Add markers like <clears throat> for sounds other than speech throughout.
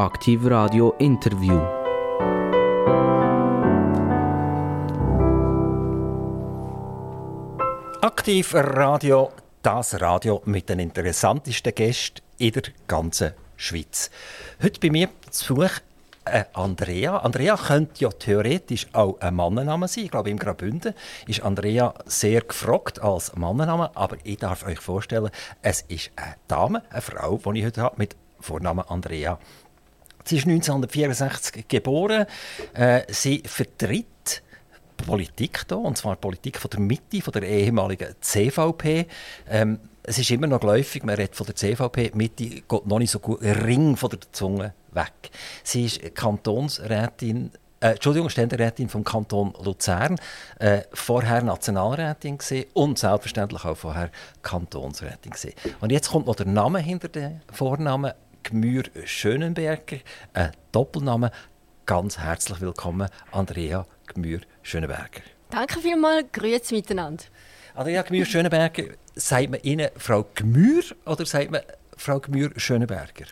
Aktiv Radio Interview. Aktiv Radio, das Radio mit den interessantesten Gästen in der ganzen Schweiz. Heute bei mir zu Besuch äh, Andrea. Andrea könnte ja theoretisch auch ein Mannenname sein. Ich glaube, im Graubünden ist Andrea sehr gefragt als Mannenname. Aber ich darf euch vorstellen, es ist eine Dame, eine Frau, die ich heute habe, mit Vornamen Andrea. Sie ist 1964 geboren. Äh, sie vertritt Politik hier, und zwar Politik von der Mitte, von der ehemaligen CVP. Ähm, es ist immer noch geläufig, man redet von der CVP, Mitte geht noch nicht so gut, Ring von der Zunge weg. Sie ist Kantonsrätin äh, Entschuldigung, Ständerätin vom Kanton Luzern, äh, vorher Nationalrätin gewesen und selbstverständlich auch vorher Kantonsrätin gewesen. Und jetzt kommt noch der Name hinter dem Vornamen, Gmür Schönenberger, ein Doppelname. Ganz herzlich willkommen, Andrea Gmür Schönenberger. Danke vielmals, grüezi miteinander. Andrea Gmür Schönenberger, sagt man Ihnen Frau Gmür oder sagt man Frau Gmür Schönenberger?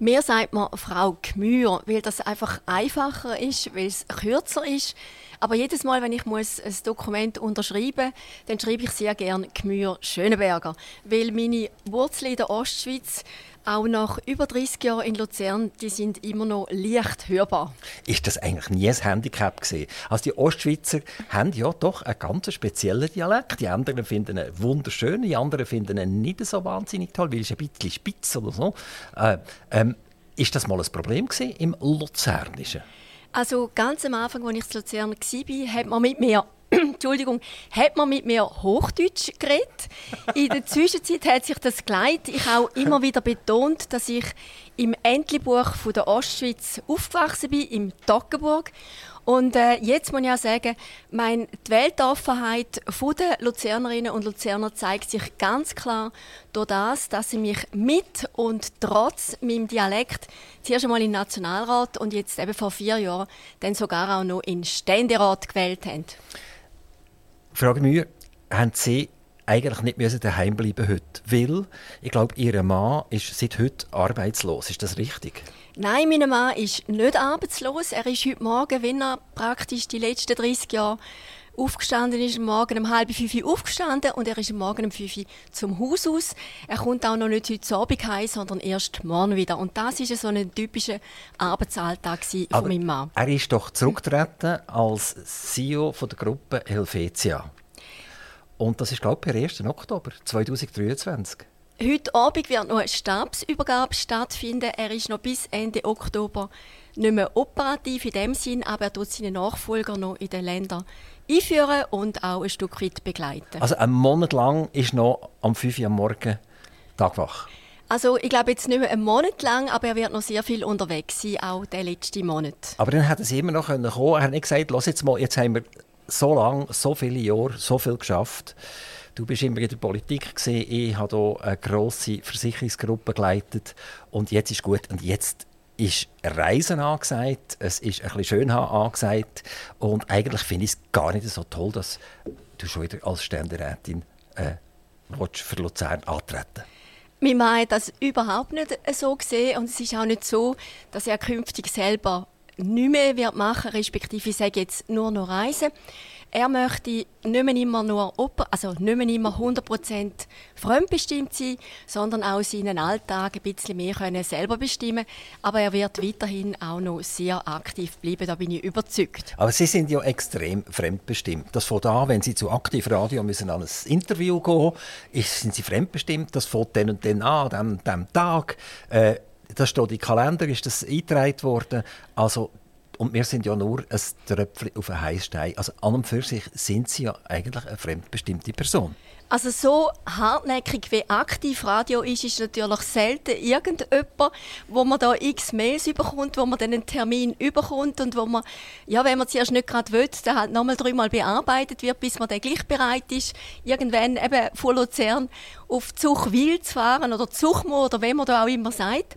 Mir sagt man Frau Gmür, weil das einfach einfacher ist, weil es kürzer ist. Aber jedes Mal, wenn ich muss ein Dokument unterschreiben muss, dann schreibe ich sehr gerne Gmür Schönenberger. Weil meine Wurzeln in der Ostschweiz auch nach über 30 Jahren in Luzern, die sind immer noch leicht hörbar. Ist das eigentlich nie ein Handicap gewesen? Also die Ostschweizer haben ja doch einen ganz speziellen Dialekt. Die anderen finden ihn wunderschön, die anderen finden ihn nicht so wahnsinnig toll, weil es ein bisschen spitz oder so. Äh, ähm, ist das mal ein Problem gewesen im Luzernischen? Also ganz am Anfang, als ich in Luzern war, hat man mit mir Entschuldigung, hat man mit mir Hochdeutsch geredet. In der Zwischenzeit hat sich das geleitet. Ich habe auch immer wieder betont, dass ich im Entlebuch der Ostschweiz aufgewachsen bin, im Toggenburg. Und äh, jetzt muss ich auch sagen, mein, die Weltoffenheit der Luzernerinnen und Luzerner zeigt sich ganz klar durch das, dass sie mich mit und trotz meinem Dialekt zuerst einmal in den Nationalrat und jetzt eben vor vier Jahren dann sogar auch noch in den Ständerat gewählt haben. Frage mich, haben Sie eigentlich nicht müssen daheim bleiben heute, weil ich glaube, Ihr Mann ist seit heute arbeitslos. Ist das richtig? Nein, mein Mann ist nicht arbeitslos. Er ist heute Morgen, wenn er praktisch die letzten 30 Jahre aufgestanden ist, morgen um halb fünf aufgestanden und er ist morgen um fünf zum Haus aus. Er kommt auch noch nicht heute Abend heim, sondern erst morgen wieder. Und das ist so ein typischer Arbeitsalltag von meinem Mann. Er ist doch zurückgetreten als CEO von der Gruppe Helvetia. Und das ist, glaube ich, per 1. Oktober 2023. Heute Abend wird noch eine Stabsübergabe stattfinden. Er ist noch bis Ende Oktober nicht mehr operativ in dem Sinn, aber er tut seine Nachfolger noch in den Ländern einführen und auch ein Stück weit begleiten. Also einen Monat lang ist noch am 5 Uhr am Morgen Tagwach? Also ich glaube jetzt nicht mehr einen Monat lang, aber er wird noch sehr viel unterwegs sein, auch den letzten Monat. Aber dann hätte es immer noch kommen können. Er hat nicht gesagt, Los jetzt mal, jetzt haben wir so lange, so viele Jahre, so viel geschafft. Du bist immer in der Politik gesehen. Ich habe hier eine grosse Versicherungsgruppe geleitet und jetzt ist gut und jetzt ist Reisen angesagt, es ist ein bisschen Schönhaar angesagt und eigentlich finde ich es gar nicht so toll, dass du schon wieder als Ständerätin äh, für Luzern antreten Wir meinen das überhaupt nicht so gesehen und es ist auch nicht so, dass er künftig selber nicht mehr machen wird, respektive ich sage jetzt nur noch reisen. Er möchte nicht mehr immer nur also nicht mehr immer 100% fremdbestimmt sein, sondern auch seinen Alltag ein bisschen mehr können selber bestimmen. Aber er wird weiterhin auch noch sehr aktiv bleiben, da bin ich überzeugt. Aber Sie sind ja extrem fremdbestimmt. Das von da, wenn Sie zu Aktiv Radio müssen an ein Interview gehen, ist, sind Sie fremdbestimmt. Das fängt dann und dann an, an diesem Tag. Äh, das steht im Kalender, ist das eingetragen worden. Also und wir sind ja nur ein Tröpfchen auf einem Heißstein. Also an und für sich sind sie ja eigentlich eine fremdbestimmte Person. Also so hartnäckig wie aktiv Radio ist, ist natürlich selten irgendjemand, wo man da x Mails überkommt, wo man dann einen Termin überkommt und wo man, ja, wenn man zuerst nicht gerade will, dann halt nochmal dreimal bearbeitet wird, bis man dann gleich bereit ist, irgendwann eben von Luzern auf Zuchwil zu fahren oder Zuchmo oder wie man da auch immer sagt.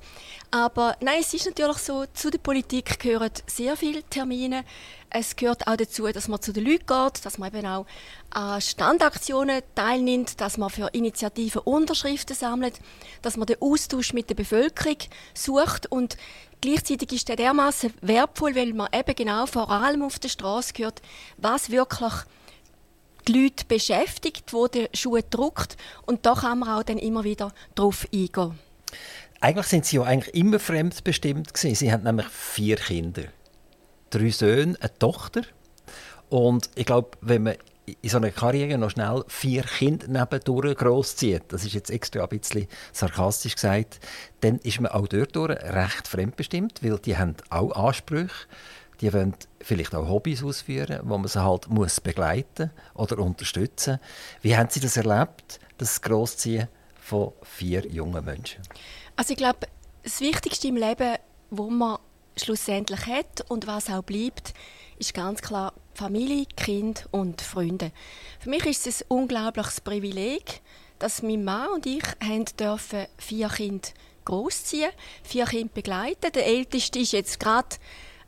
Aber nein, es ist natürlich so, zu der Politik gehören sehr viele Termine. Es gehört auch dazu, dass man zu den Leuten geht, dass man eben auch an Standaktionen teilnimmt, dass man für Initiativen Unterschriften sammelt, dass man den Austausch mit der Bevölkerung sucht und gleichzeitig ist der dermaßen wertvoll, weil man eben genau vor allem auf der Straße hört, was wirklich die Leute beschäftigt, wo der Schuh druckt und da kann man auch dann immer wieder drauf eingehen. Eigentlich sind Sie ja eigentlich immer fremdbestimmt gewesen. Sie haben nämlich vier Kinder, drei Söhne, eine Tochter und ich glaube, wenn man in so einer Karriere noch schnell vier Kinder nebendurch grosszieht, das ist jetzt extra ein bisschen sarkastisch gesagt, dann ist man auch dort recht fremdbestimmt, weil die haben auch Ansprüche die wollen vielleicht auch Hobbys ausführen, wo man sie halt muss begleiten oder unterstützen. Wie haben Sie das erlebt, das Großziehen von vier jungen Menschen? Also ich glaube, das Wichtigste im Leben, wo man schlussendlich hat und was auch bleibt, ist ganz klar Familie, Kind und Freunde. Für mich ist es ein unglaubliches Privileg, dass mein Mann und ich haben dürfen vier Kinder großziehen, vier Kinder begleiten. Der älteste ist jetzt gerade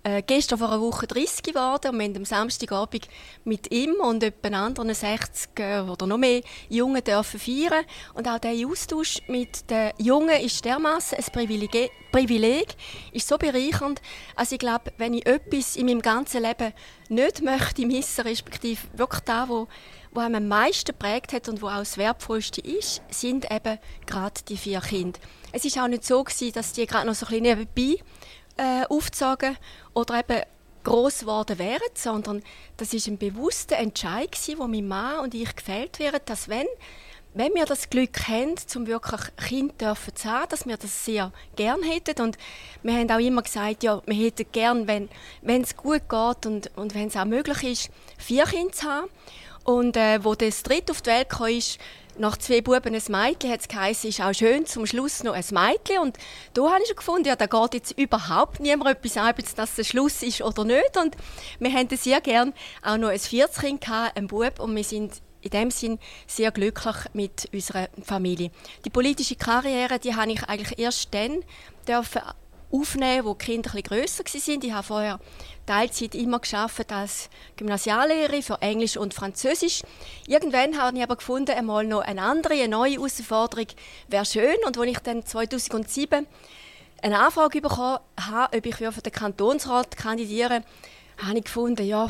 äh, gestern vor einer Woche 30 geworden und wir haben am Samstagabend mit ihm und etwa anderen 60 äh, oder noch mehr Jungen dürfen feiern. Und auch dieser Austausch mit den Jungen ist dermaßen ein Privileg, Privileg, ist so bereichernd. Also ich glaube, wenn ich etwas in meinem ganzen Leben nicht möchte missen, respektive wirklich da, wo wo einem am meisten prägt hat und wo auch das Wertvollste ist, sind eben gerade die vier Kinder. Es ist auch nicht so gewesen, dass die gerade noch so ein bisschen nebenbei äh, aufgezogen oder eben groß geworden wären, sondern das ist ein bewusster Entscheid gewesen, wo mein Mann und ich gefällt wären, dass wenn wenn wir das Glück haben, zum wirklich Kind dürfen zu haben, dass wir das sehr gern hätten. Und wir haben auch immer gesagt, ja, wir hätten gern, wenn wenn es gut geht und, und wenn es auch möglich ist, vier Kinder zu haben. Und äh, wo das dritte auf die Welt kam, ist nach zwei Buben ein Mädchen hat es geheißen, ist auch schön, zum Schluss noch ein Mädchen. Und da habe ich schon gefunden, ja, da geht jetzt überhaupt niemand etwas an, ob das der Schluss ist oder nicht. Und wir haben sehr gern auch noch ein viertes Kind gehabt, ein Bub, und wir sind in dem Sinn sehr glücklich mit unserer Familie. Die politische Karriere, die habe ich eigentlich erst dann dürfen aufnehmen, wo die Kinder etwas grösser waren. Ich habe vorher Teilzeit immer geschafft als Gymnasiallehrerin für Englisch und Französisch. Irgendwann habe ich aber gefunden, einmal noch eine andere, eine neue Herausforderung wäre schön. Und als ich dann 2007 eine Anfrage bekommen habe, ob ich für den Kantonsrat kandidieren habe ich gefunden, ja,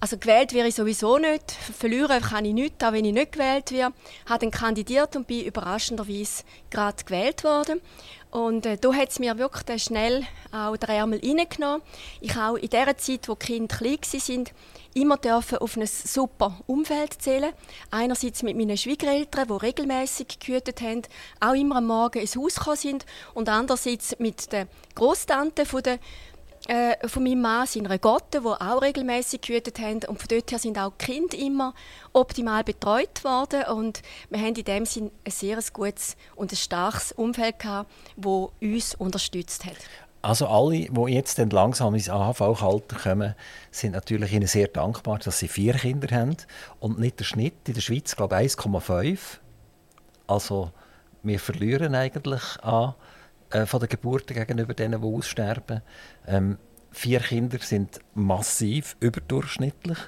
also gewählt wäre ich sowieso nicht. Verlieren kann ich nicht, auch wenn ich nicht gewählt werde. Ich habe dann kandidiert und bin überraschenderweise gerade gewählt worden. Und äh, da hat es mir wirklich schnell auch den Ärmel reingenommen. Ich auch in der Zeit, wo die Kinder klein waren, immer dürfen auf ein super Umfeld zählen. Einerseits mit meinen Schwiegereltern, die regelmäßig gehütet haben, auch immer am Morgen ins Haus gekommen sind. Und andererseits mit den Großtanten der äh, von meinem Mann, seiner Gotte, die auch regelmäßig gehütet haben. Und von dort her sind auch die Kinder immer optimal betreut worden. Und wir haben in dem Sinne ein sehr gutes und ein starkes Umfeld das uns unterstützt hat. Also alle, die jetzt dann langsam ins AHV-Alter kommen, sind natürlich Ihnen sehr dankbar, dass sie vier Kinder haben und nicht der Schnitt in der Schweiz, glaube ich, 1,5. Also wir verlieren eigentlich an äh, von den Geburten gegenüber denen, die aussterben. Ähm, vier Kinder sind massiv überdurchschnittlich.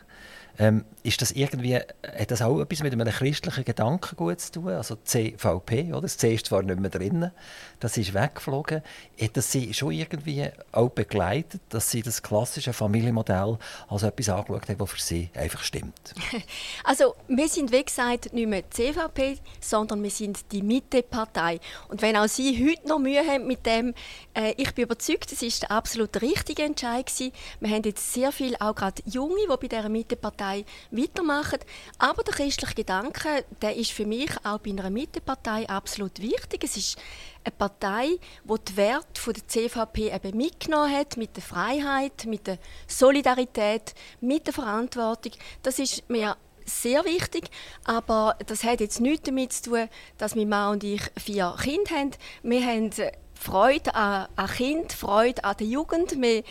Ähm, ist das irgendwie, hat das auch etwas mit einem christlichen Gedankengut zu tun? Also CVP, oder? das C ist zwar nicht mehr drin, das ist weggeflogen. Hat das Sie schon irgendwie auch begleitet, dass Sie das klassische Familienmodell als etwas angeschaut haben, das für Sie einfach stimmt? <laughs> Also wir sind, wie gesagt, nicht mehr CVP, sondern wir sind die Mitte-Partei. Und wenn auch Sie heute noch Mühe haben mit dem, äh, ich bin überzeugt, es ist der absolut richtige Entscheid gewesen. Wir haben jetzt sehr viel, auch gerade Junge, die bei dieser Mitte-Partei weitermachen. Aber der christliche Gedanke, der ist für mich auch bei einer Mittepartei absolut wichtig. Es ist eine Partei, die die Werte der CVP eben mitgenommen hat, mit der Freiheit, mit der Solidarität, mit der Verantwortung. Das ist mir sehr wichtig, aber das hat jetzt nichts damit zu tun, dass mein Mann und ich vier Kinder haben. Wir haben Freude an, an Kind, Freude an der Jugend. Wir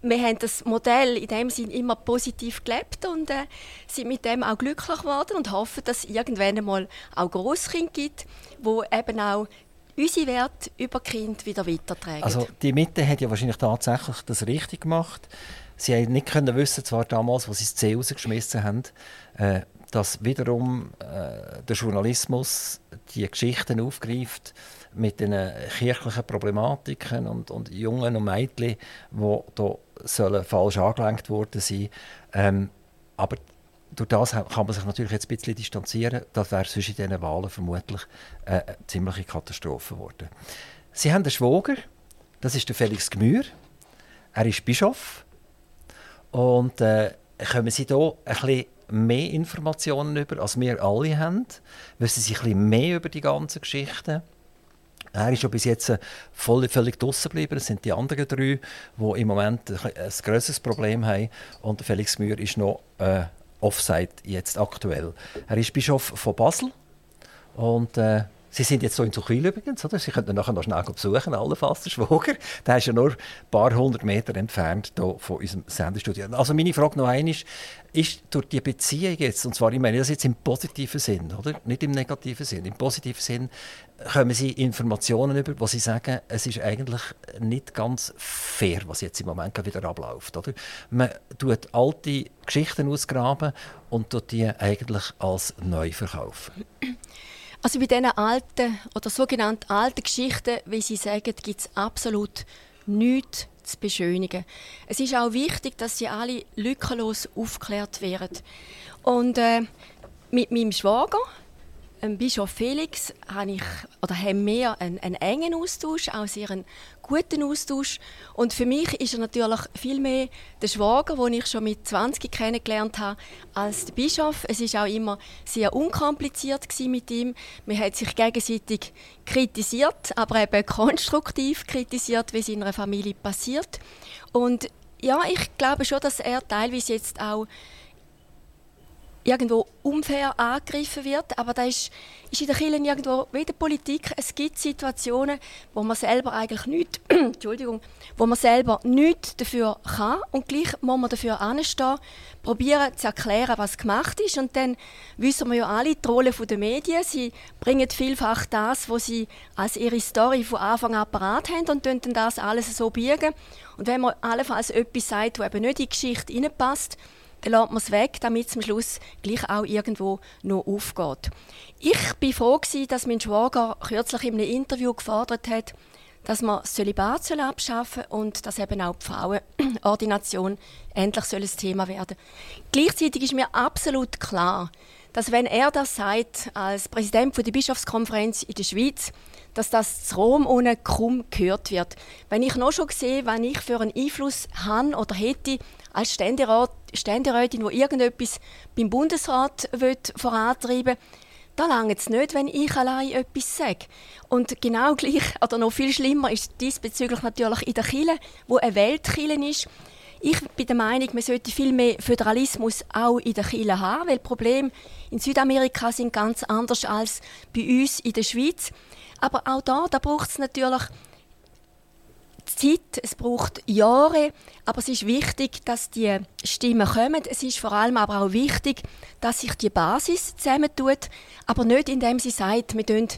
wir haben das Modell in dem Sinn immer positiv gelebt und äh, sind mit dem auch glücklich geworden und hoffen, dass es irgendwann einmal auch Großkinder gibt, wo eben auch unsere Werte über Kind wieder weitertragen. Also die Mitte hat ja wahrscheinlich tatsächlich das richtig gemacht. Sie haben nicht können wissen, zwar damals, als sie das C rausgeschmissen haben, äh, dass wiederum äh, der Journalismus die Geschichten aufgreift mit den kirchlichen Problematiken und, und Jungen und Mädchen, die hier sollen falsch angelenkt worden sein. Ähm, aber durch das kann man sich natürlich jetzt ein bisschen distanzieren. Das wäre in diesen Wahlen vermutlich äh, eine ziemliche Katastrophe geworden. Sie haben einen Schwager, das ist der Felix Gmür. Er ist Bischof. Und äh, kommen Sie hier ein bisschen mehr Informationen über, als wir alle haben? Wissen Sie ein bisschen mehr über die ganze Geschichte? Er ist schon bis jetzt äh, voll, völlig draußen geblieben. Das sind die anderen drei, die im Moment ein, ein grösseres Problem haben. Und Felix Mühr ist noch äh, Offside jetzt aktuell. Er ist Bischof von Basel und äh, Sie sind jetzt so in Zuchwil übrigens, oder? Sie könnten nachher noch schnell besuchen, allenfalls, der Schwager. Der ist ja nur ein paar hundert Meter entfernt hier von unserem Sendestudio. Also meine Frage noch einmal ist, ist durch die Beziehung jetzt, und zwar, ich meine das jetzt im positiven Sinn, oder? Nicht im negativen Sinn, im positiven Sinn, kommen Sie Informationen über, wo Sie sagen, es ist eigentlich nicht ganz fair, was jetzt im Moment wieder abläuft, oder? Man tut alte Geschichten ausgraben und tut die eigentlich als neu verkaufen. Also bei diesen alten oder sogenannten alten Geschichten, wie Sie sagen, gibt es absolut nichts zu beschönigen. Es ist auch wichtig, dass sie alle lückenlos aufgeklärt werden. Und äh, mit meinem Schwager, ähm, Bischof Felix habe ich, oder haben wir einen, einen, engen Austausch, auch sehr einen guten Austausch. Und für mich ist er natürlich viel mehr der Schwager, den ich schon mit 20 kennengelernt habe, als der Bischof. Es ist auch immer sehr unkompliziert mit ihm. Man hat sich gegenseitig kritisiert, aber eben konstruktiv kritisiert, wie es in einer Familie passiert. Und ja, ich glaube schon, dass er teilweise jetzt auch irgendwo unfair angegriffen wird, aber das ist, ist in der Kirche irgendwo wie in der Politik. Es gibt Situationen, wo man selber eigentlich nicht, <clears throat> Entschuldigung, wo man selber nichts dafür kann und gleich muss man dafür anstehen, probieren zu erklären, was gemacht ist und dann wissen wir ja alle die Rolle der Medien. Sie bringen vielfach das, was sie als ihre Story von Anfang an parat haben und dann das alles so biegen. Und wenn man allenfalls etwas sagt, das eben nicht in die Geschichte hineinpasst, dann lässt man es weg, damit es am Schluss gleich auch irgendwo noch aufgeht. Ich war froh, dass mein Schwager kürzlich in einem Interview gefordert hat, dass man das Zölibat abschaffen soll und dass eben auch die Frauenordination <clears throat> endlich soll ein Thema werden Gleichzeitig ist mir absolut klar, dass wenn er das sagt, als Präsident der Bischofskonferenz in der Schweiz, dass das zu Rom ohne kaum gehört wird. Wenn ich noch schon sehe, was ich für einen Einfluss habe oder hätte als Ständerat, Ständerätin, die irgendetwas beim Bundesrat vorantreiben will, da lange es nicht, wenn ich allein etwas sage. Und genau <laughs> gleich, oder noch viel schlimmer, ist diesbezüglich natürlich in der Kirche, wo eine Weltkirche ist. Ich bin der Meinung, man sollte viel mehr Föderalismus auch in der Kirche haben, weil die Probleme in Südamerika sind ganz anders als bei uns in der Schweiz. Aber auch da, da braucht es natürlich Zeit, es braucht Jahre, aber es ist wichtig, dass die Stimmen kommen. Es ist vor allem aber auch wichtig, dass sich die Basis zusammentut, aber nicht indem sie sagt, wir tun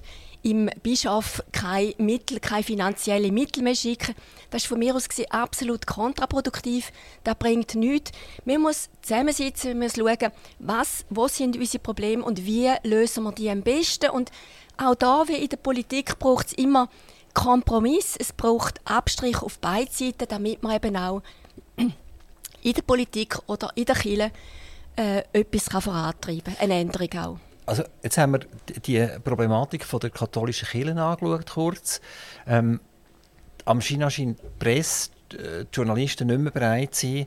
im Bischof keine Mittel, keine finanziellen Mittel mehr schicken. Das ist von mir aus gesehen absolut kontraproduktiv. Das bringt nichts. Wir müssen zusammensitzen, wir müssen schauen, was, wo sind unsere Probleme und wie lösen wir die am besten. Und auch da, wie in der Politik, braucht es immer Kompromiss, es braucht Abstrich auf beide Seiten, damit man eben auch in der Politik oder in der Kirche äh, etwas kann vorantreiben eine Änderung auch. Also jetzt haben wir die Problematik von der katholischen Kirche angeschaut, kurz. Ähm, am China scheint die Presse, die Journalisten nicht mehr bereit sind,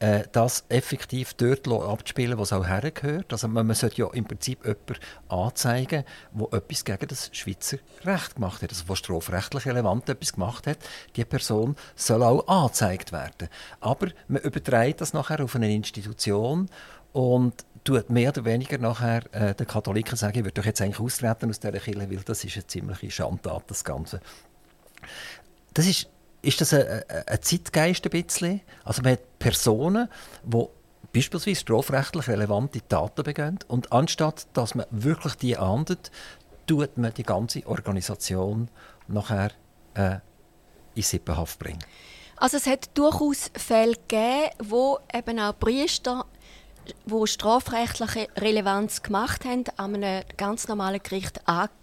äh, das effektiv dort abzuspielen, was auch hergehört. Also man, man sollte ja im Prinzip jemanden anzeigen, der etwas gegen das Schweizer Recht gemacht hat, also der strafrechtlich relevant etwas gemacht hat. Die Person soll auch angezeigt werden. Aber man überträgt das nachher auf eine Institution und tut mehr oder weniger nachher äh, den Katholiken sagen, ich würde doch jetzt eigentlich austreten aus dieser Kirche, weil das ist eine ziemliche Schandtat, das Ganze. Das ist ist das ein, ein Zeitgeist ein bisschen? Also man hat Personen, die beispielsweise strafrechtlich relevante Taten begehen und anstatt dass man wirklich die ahndet, tut man die ganze Organisation nachher äh, in Sippenhaft bringen. Also es hat durchaus Fälle gegeben, wo eben auch Priester, wo strafrechtliche Relevanz gemacht haben, an einem ganz normalen Gericht angeklagt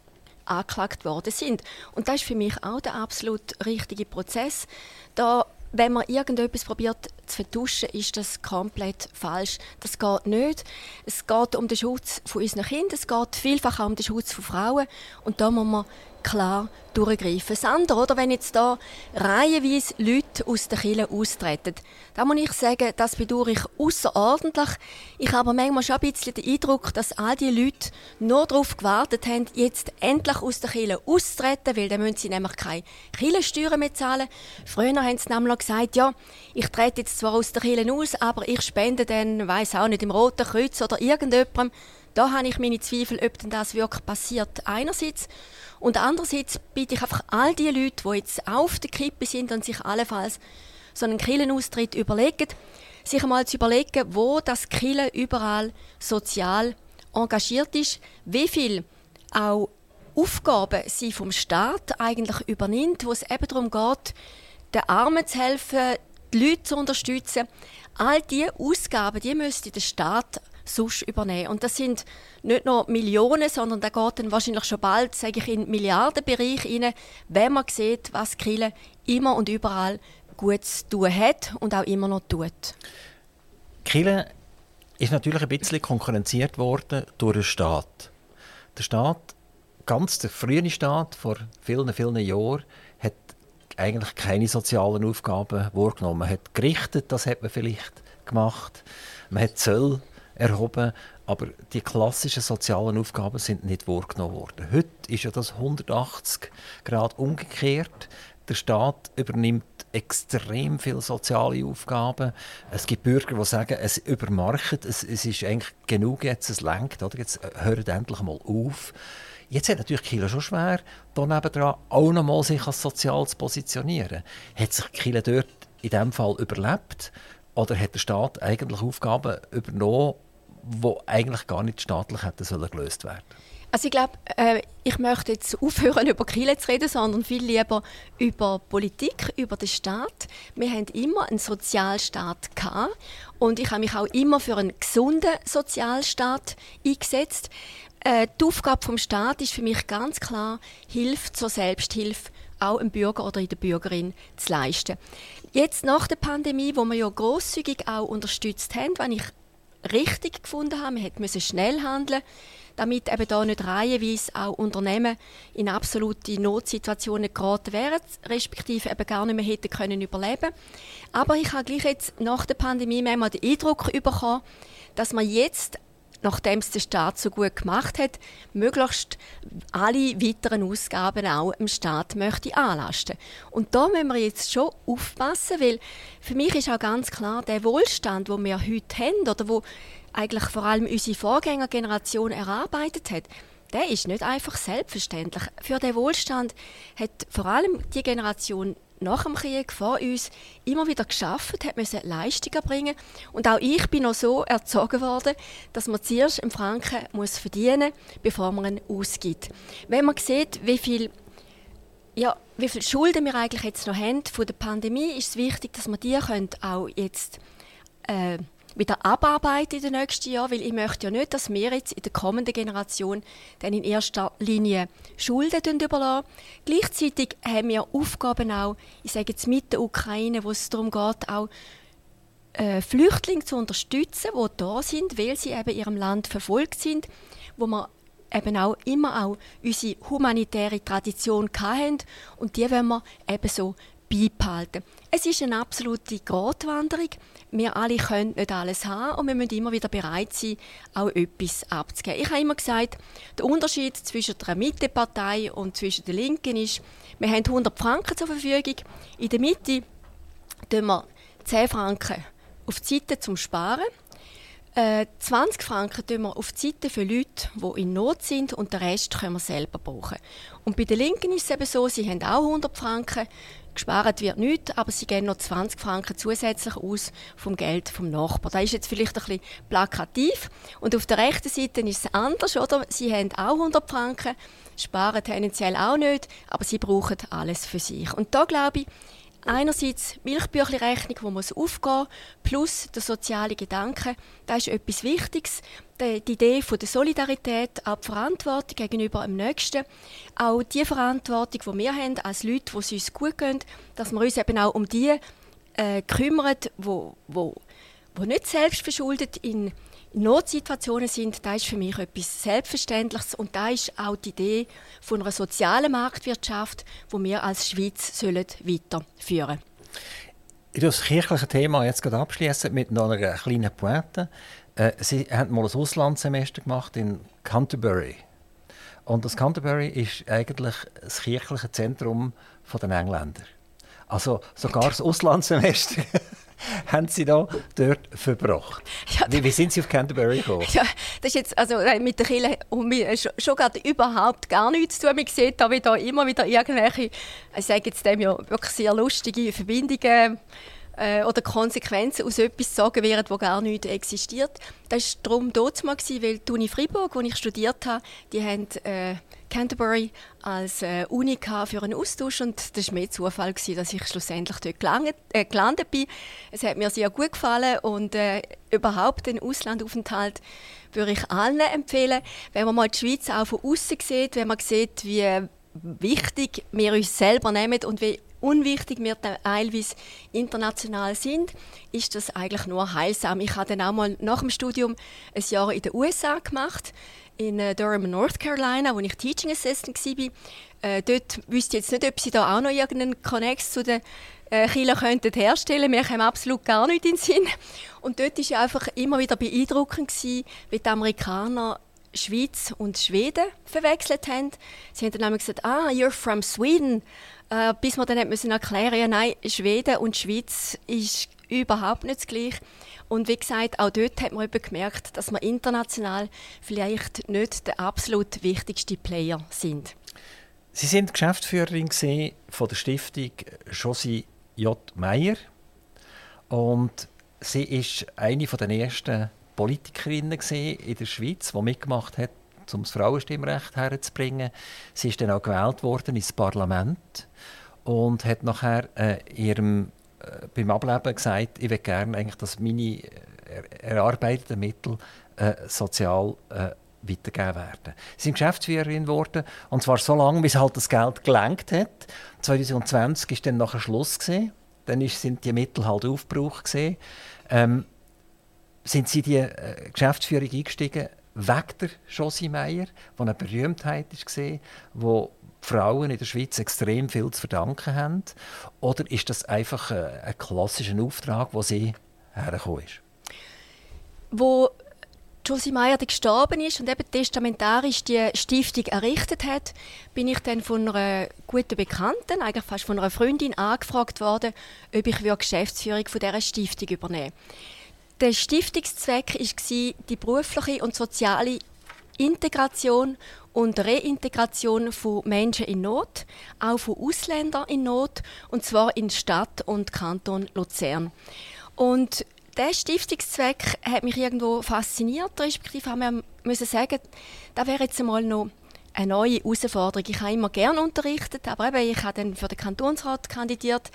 worden sind. Und das ist für mich auch der absolut richtige Prozess. Da wenn man irgendetwas probiert zu vertuschen, ist das komplett falsch. Das geht nicht. Es geht um den Schutz von unseren Kindern, es geht vielfach auch um den Schutz von Frauen. Und da muss man klar durchgreifen. Das andere, oder, wenn jetzt da reihenweise Leute aus der Kirche austreten, da muss ich sagen, das bedauere ich außerordentlich. Ich habe manchmal schon ein bisschen den Eindruck, dass all die Leute nur darauf gewartet haben, jetzt endlich aus der Kirche auszutreten, weil dann müssen sie nämlich keine Kirchensteuern mehr zahlen. Früher haben sie nämlich gesagt, ja, ich trete jetzt zwar aus der Kirche aus, aber ich spende dann, weiß auch nicht, im Roten Kreuz oder irgendjemandem. Da habe ich meine Zweifel, ob denn das wirklich passiert. Einerseits und andererseits bitte ich einfach all die Leute, die jetzt auf der Kippe sind und sich allenfalls so einen Killenaustritt überlegen, sich einmal zu überlegen, wo das Killen überall sozial engagiert ist, wie viel auch Aufgaben sie vom Staat eigentlich übernimmt, wo es eben darum geht, den Armen zu helfen, die Leute zu unterstützen. All diese Ausgaben, die müsste der Staat sonst übernehmen. Und das sind nicht nur Millionen, sondern da geht dann wahrscheinlich schon bald, sage ich, in den Milliardenbereich rein, wenn man sieht, was Kille immer und überall gut zu tun hat und auch immer noch tut. Kille ist natürlich ein bisschen konkurrenziert worden durch den Staat. Der Staat, ganz der frühe Staat, vor vielen, vielen Jahren, hat eigentlich keine sozialen Aufgaben wahrgenommen. Man hat gerichtet, das hat man vielleicht gemacht. Man hat Zölle erhoben, aber die klassischen sozialen Aufgaben sind nicht wahrgenommen worden. Heute ist ja das 180 Grad umgekehrt. Der Staat übernimmt extrem viele soziale Aufgaben. Es gibt Bürger, die sagen, es übermarkt, es, es ist eigentlich genug jetzt, es lenkt, oder? jetzt äh, hört endlich mal auf. Jetzt hat natürlich Kiel schon schwer, da nebendran auch noch mal sich als sozial zu positionieren. Hat sich Kiel dort in diesem Fall überlebt? Oder hat der Staat eigentlich Aufgaben übernommen, die eigentlich gar nicht staatlich hätten sollen gelöst werden also ich glaube, äh, ich möchte jetzt aufhören, <laughs> über Kirche zu reden, sondern viel lieber über Politik, über den Staat. Wir haben immer einen Sozialstaat gehabt und ich habe mich auch immer für einen gesunden Sozialstaat eingesetzt. Äh, die Aufgabe des Staates ist für mich ganz klar, Hilfe zur Selbsthilfe auch im Bürger oder in der Bürgerin zu leisten. Jetzt nach der Pandemie, wo wir ja großzügig auch unterstützt haben, wenn ich richtig gefunden haben. Man musste schnell handeln, damit eben da nicht reihenweise auch Unternehmen in absolute Notsituationen geraten wären, respektive eben gar nicht mehr hätten können überleben. Aber ich habe gleich jetzt nach der Pandemie manchmal den Eindruck bekommen, dass man jetzt nachdem es der Staat so gut gemacht hat, möglichst alle weiteren Ausgaben auch dem Staat möchte anlasten. Und da müssen wir jetzt schon aufpassen, weil für mich ist auch ganz klar, der Wohlstand, den wir heute haben oder wo eigentlich vor allem unsere Vorgängergeneration erarbeitet hat, der ist nicht einfach selbstverständlich. Für den Wohlstand hat vor allem die Generation nach dem Krieg vor uns immer wieder geschafft, hat müssen Leistungen bringen und auch ich bin noch so erzogen worden, dass man zuerst im Franken muss verdienen, bevor man ihn ausgibt. Wenn man sieht, wie viel ja, wie viel Schulden wir eigentlich jetzt noch haben von der Pandemie, ist es wichtig, dass wir die auch jetzt äh, wieder abarbeiten in den nächsten Jahren, weil ich möchte ja nicht, dass wir jetzt in der kommenden Generation dann in erster Linie Schulden überlassen. Gleichzeitig haben wir Aufgaben auch, ich sage jetzt mit der Ukraine, wo es darum geht, auch äh, Flüchtlinge zu unterstützen, die da sind, weil sie eben ihrem Land verfolgt sind, wo wir eben auch immer auch unsere humanitäre Tradition hatten und die wollen wir eben so beibehalten. Es ist eine absolute Gratwanderung. Wir alle können nicht alles haben und wir müssen immer wieder bereit sein, auch etwas abzugeben. Ich habe immer gesagt, der Unterschied zwischen der Mittepartei und zwischen der Linken ist, wir haben 100 Franken zur Verfügung. In der Mitte tun wir 10 Franken auf die Seite zum Sparen. 20 äh, Franken tun wir auf die Seite für Leute, die in Not sind und den Rest können wir selber brauchen. Und bei den Linken ist es eben so, sie haben auch 100 Franken, Gespart wird nichts, aber sie geben noch 20 Franken zusätzlich aus vom Geld vom Nachbarn. Das ist jetzt vielleicht ein bisschen plakativ. Und auf der rechten Seite ist es anders, oder? Sie haben auch 100 Franken, sparen tendenziell auch nicht, aber sie brauchen alles für sich. Und da glaube ich, einerseits Milchbüchli-Rechnung, die muss aufgehen plus der soziale Gedanke. Das ist etwas Wichtiges. Die Idee von der Solidarität, auch die Verantwortung gegenüber dem Nächsten, auch die Verantwortung, die wir haben als Leute, die es uns gut gehen, dass wir uns eben auch um die äh, kümmern, wo, wo, wo nicht selbstverschuldet in Notsituationen sind, das ist für mich etwas Selbstverständliches und da ist auch die Idee von einer sozialen Marktwirtschaft, die wir als Schweiz sollen weiterführen. Ich das kirchliche Thema jetzt gerade abschließen mit noch einer kleinen Pointe. Äh, Sie haben mal ein Auslandssemester gemacht in Canterbury. Und das Canterbury ist eigentlich das kirchliche Zentrum der Engländer. Also sogar das Auslandssemester <laughs> <laughs> haben Sie da dort verbracht? Ja, wie, wie, sind Sie auf Canterbury gekommen? Ja, das ist jetzt also äh, mit der Kirche und mir schon, schon gerade überhaupt gar nichts zu tun. Man sieht da wieder immer wieder irgendwelche, ich sage jetzt dem ja wirklich sehr lustige Verbindungen äh, oder Konsequenzen aus etwas sagen werden, wo gar nicht existiert. Das war darum dort mal, weil die Uni Freiburg, wo ich studiert habe, die haben äh, Canterbury als äh, Uni für einen Austausch und das war mehr Zufall, gewesen, dass ich schlussendlich dort gelandet, äh, gelandet bin. Es hat mir sehr gut gefallen und äh, überhaupt den Auslandaufenthalt würde ich allen empfehlen. Wenn man mal die Schweiz auch von außen sieht, wenn man sieht, wie wichtig wir uns selber nehmen und wie unwichtig wir teilweise international sind, ist das eigentlich nur heilsam. Ich habe dann auch mal nach dem Studium ein Jahr in den USA gemacht, in äh, Durham, North Carolina, wo ich Teaching Assistant war. Äh, dort wüsste ich jetzt nicht, ob sie da auch noch irgendeinen Connect zu den äh, Kirchen könnten herstellen. Mir kam absolut gar nicht in den Sinn. Und dort war einfach immer wieder beeindruckend, wie die Amerikaner Schweiz und Schweden verwechselt haben. Sie haben dann nämlich gesagt, ah, you're from Sweden. Äh, bis wir dann müssen erklären, ja nein, Schweden und Schweiz ist überhaupt nicht das. Und wie gesagt, auch dort hat man gemerkt, dass wir international vielleicht nicht der absolut wichtigste Player sind. Sie sind Geschäftsführerin von der Stiftung Josie J. Meyer und sie ist eine der ersten Politikerinnen in der Schweiz, die mitgemacht hat, um das Frauenstimmrecht herzubringen. Sie ist dann auch gewählt worden ins Parlament und hat nachher äh, ihrem äh, beim Ableben gesagt, ich will gerne dass meine äh, erarbeiteten Mittel äh, sozial äh, weitergegeben werden. Sie sind Geschäftsführerin geworden und zwar so lange, bis halt das Geld gelenkt hat. 2020 ist dann nachher Schluss gewesen. Dann sind die Mittel halt aufgebraucht gewesen. Ähm, sind Sie die äh, Geschäftsführung eingestiegen wegen der Josie Meyer, die eine Berühmtheit war, wo Frauen in der Schweiz extrem viel zu verdanken haben? Oder ist das einfach ein, äh, ein klassischer Auftrag, wo sie hergekommen ist? Wo Josie Meyer gestorben ist und eben testamentarisch die Stiftung errichtet hat, bin ich dann von einer guten Bekannten, eigentlich fast von einer Freundin, angefragt worden, ob ich Geschäftsführung von dieser Stiftung übernehmen Der Stiftungszweck war die berufliche und soziale Integration und Reintegration von Menschen in Not, auch von Ausländern in Not, und zwar in Stadt und Kanton Luzern. Und der Stiftungszweck hat mich irgendwo fasziniert, respektive haben wir sagen, da wäre jetzt einmal noch eine neue Herausforderung. Ich habe immer gerne unterrichtet, aber eben, ich habe dann für den Kantonsrat kandidiert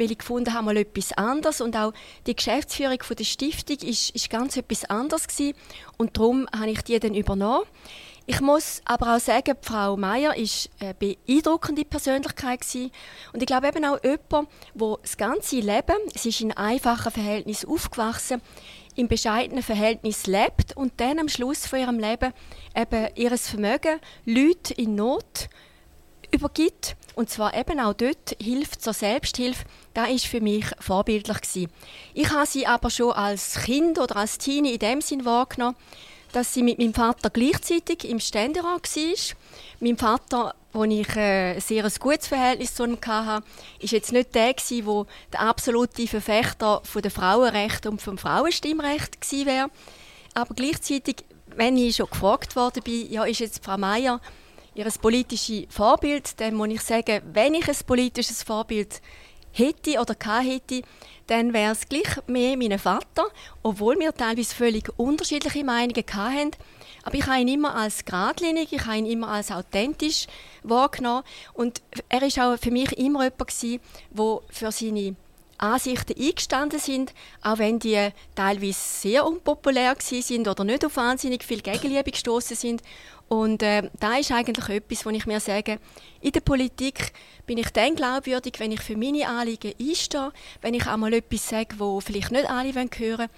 weil ich gefunden habe, mal etwas anderes und auch die Geschäftsführung der Stiftung ist, ist ganz etwas anderes gewesen. und darum habe ich die dann übernommen. Ich muss aber auch sagen, Frau Meier ist eine beeindruckende Persönlichkeit gewesen. und ich glaube eben auch jemand, wo das ganze Leben, sie ist in einfachen Verhältnissen aufgewachsen, im bescheidenen Verhältnis lebt und dann am Schluss von ihrem Leben eben ihres Vermögen Leute in Not übergibt und zwar eben auch dort hilft zur Selbsthilfe. Das war für mich vorbildlich gewesen. Ich habe sie aber schon als Kind oder als Teenie in dem Sinn wahrgenommen, dass sie mit meinem Vater gleichzeitig im Ständerat war. Mein Vater, wo ich äh, ein sehr gutes Verhältnis zu ihm hatte, war jetzt nicht der, der der absolute Verfechter der Frauenrechte und vom Frauenstimmrecht wäre. Aber gleichzeitig, wenn ich schon gefragt worden bin, ja, ist jetzt Frau Meier ihr politisches Vorbild, dann muss ich sagen, wenn ich ein politisches Vorbild hätte oder hätte, dann wäre es gleich mehr mein Vater, obwohl wir teilweise völlig unterschiedliche Meinungen hatten. Aber ich habe ihn immer als geradlinig, ich habe ihn immer als authentisch wahrgenommen. Und er war auch für mich immer jemand, der für seine Ansichten eingestanden sind, auch wenn die teilweise sehr unpopulär sind oder nicht auf wahnsinnig viel Gegenliebe gestoßen sind. Und äh, da ist eigentlich etwas, wo ich mir sage, in der Politik bin ich dann glaubwürdig, wenn ich für meine Anliegen einstehe, wenn ich auch mal etwas sage, wo vielleicht nicht alle hören wollen.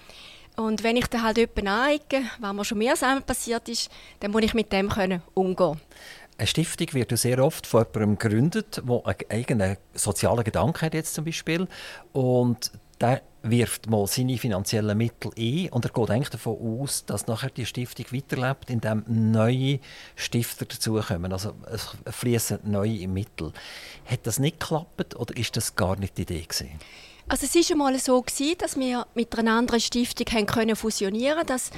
Und wenn ich dann halt jemanden anecke, was mir schon mehr zusammen passiert ist, dann muss ich mit dem können umgehen eine Stiftung wird ja sehr oft von jemandem gegründet, der einen eigenen sozialen Gedanken hat, jetzt zum Beispiel. Und der wirft mal seine finanziellen Mittel ein und er geht eigentlich davon aus, dass nachher die Stiftung weiterlebt, indem neue Stifter dazukommen. Also es fließen neue Mittel. Hat das nicht geklappt oder ist das gar nicht die Idee gewesen? Also es war einmal so gewesen, dass wir mit einer anderen Stiftung haben können fusionieren, dass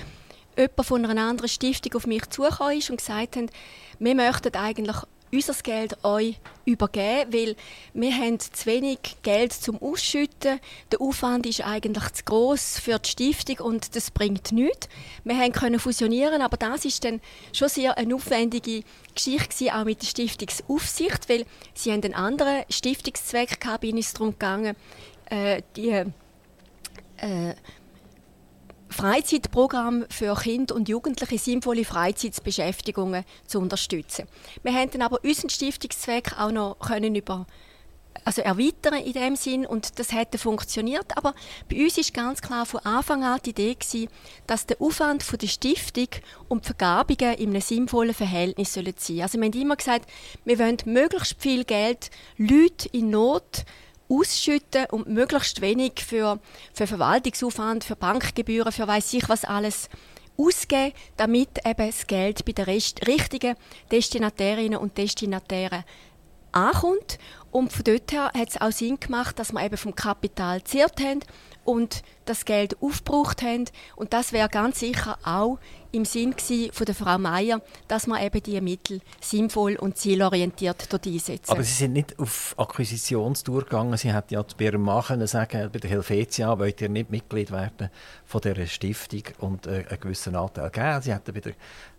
jemand von einer anderen Stiftung auf mich zugekommen ist und gesagt hat, wir möchten eigentlich unser Geld euch übergeben, weil wir haben zu wenig Geld zum Ausschütten. Der Aufwand ist eigentlich zu groß für die Stiftung und das bringt nichts. Wir können fusionieren, aber das ist dann schon sehr eine aufwendige Geschichte auch mit der Stiftungsaufsicht, weil sie haben einen anderen Stiftungszweck gehabt, bin es darum gegangen, äh, die äh, Freizeitprogramm für Kinder und Jugendliche sinnvolle Freizeitsbeschäftigungen zu unterstützen. Wir haben dann aber unseren Stiftungszweck auch noch können über also erweitern in dem Sinn und das hätte funktioniert. Aber bei uns ist ganz klar von Anfang an die Idee gewesen, dass der Aufwand von der Stiftung und die Vergabungen in einem sinnvollen Verhältnis sollen sein. Also wir haben immer gesagt, wir wollen möglichst viel Geld Leute in Not ausschütten und möglichst wenig für, für Verwaltungsaufwand, für Bankgebühren, für weiß ich was alles ausgeben, damit eben das Geld bei den richtigen Destinatärinnen und Destinatären ankommt. Und von dort her hat es auch Sinn gemacht, dass wir eben vom Kapital zehrt haben und das Geld aufgebraucht haben. Und das wäre ganz sicher auch im Sinn von der Frau Meier, dass man eben diese Mittel sinnvoll und zielorientiert dort einsetzen. Aber Sie sind nicht auf Akquisitionstour gegangen. Sie hätten ja bei Ihrem Mann sagen bei der Helvetia wollt ihr nicht Mitglied werden von dieser Stiftung und äh, einen gewissen Anteil geben. Sie hätten bei der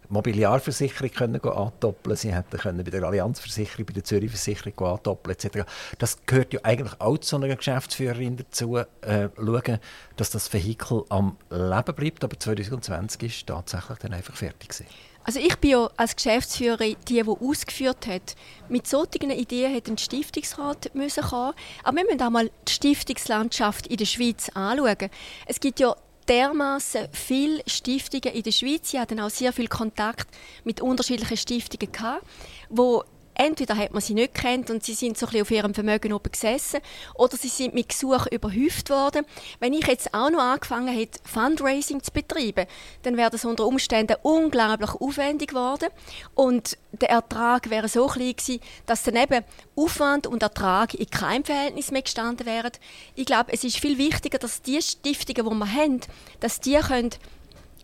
Mobiliarversicherung können andoppeln Sie hätten können bei der Allianzversicherung, bei der Zürich-Versicherung andoppeln etc. Das gehört ja eigentlich auch zu einer Geschäftsführerin dazu, äh, schauen, dass das Vehikel am Leben bleibt. Aber 2020 ist tatsächlich dann einfach fertig gewesen. Also ich bin ja als Geschäftsführerin die, die ausgeführt hat. Mit solchen Ideen hätte ein Stiftungsrat müssen kommen. Aber wir müssen auch mal die Stiftungslandschaft in der Schweiz anschauen. Es gibt ja dermaßen viele Stiftungen in der Schweiz. Sie hatten auch sehr viel Kontakt mit unterschiedlichen Stiftungen gehabt, wo entweder hat man sie nicht kennt und sie sind so ein auf ihrem Vermögen oben gesessen oder sie sind mit Gesuchen überhäuft worden. Wenn ich jetzt auch noch angefangen hätte, Fundraising zu betreiben, dann wäre das unter Umständen unglaublich aufwendig geworden und der Ertrag wäre so klein gewesen, dass dann eben Aufwand und Ertrag in keinem Verhältnis mehr gestanden wären. Ich glaube, es ist viel wichtiger, dass die Stiftungen, die wir haben, dass die können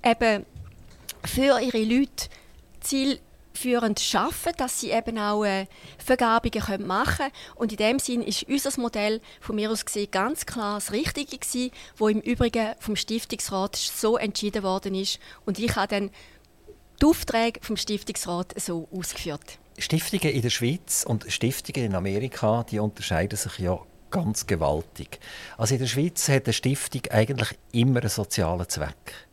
eben für ihre Leute Ziel führend schaffen, dass sie eben auch äh, Vergabungen machen können. Und in dem Sinn ist unser Modell von mir aus gesehen ganz klar das Richtige gewesen, wo im Übrigen vom Stiftungsrat so entschieden worden ist. Und ich habe dann die Aufträge vom Stiftungsrat so ausgeführt. Stiftungen in der Schweiz und Stiftungen in Amerika, die unterscheiden sich ja ganz gewaltig. Also in der Schweiz hat eine Stiftung eigentlich immer einen sozialen Zweck.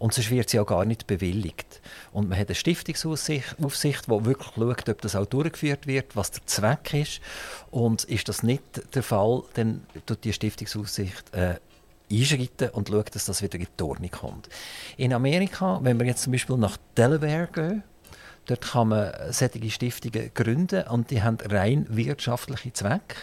Und sonst wird sie auch gar nicht bewilligt. Und man hat eine Stiftungsaufsicht, die wirklich schaut, ob das auch durchgeführt wird, was der Zweck ist. Und ist das nicht der Fall, dann tut die Stiftungsaufsicht äh, einschreiten und schaut, dass das wieder in die Ordnung kommt. In Amerika, wenn wir jetzt zum Beispiel nach Delaware gehen, dort kann man solche Stiftungen gründen und die haben rein wirtschaftliche Zwecke.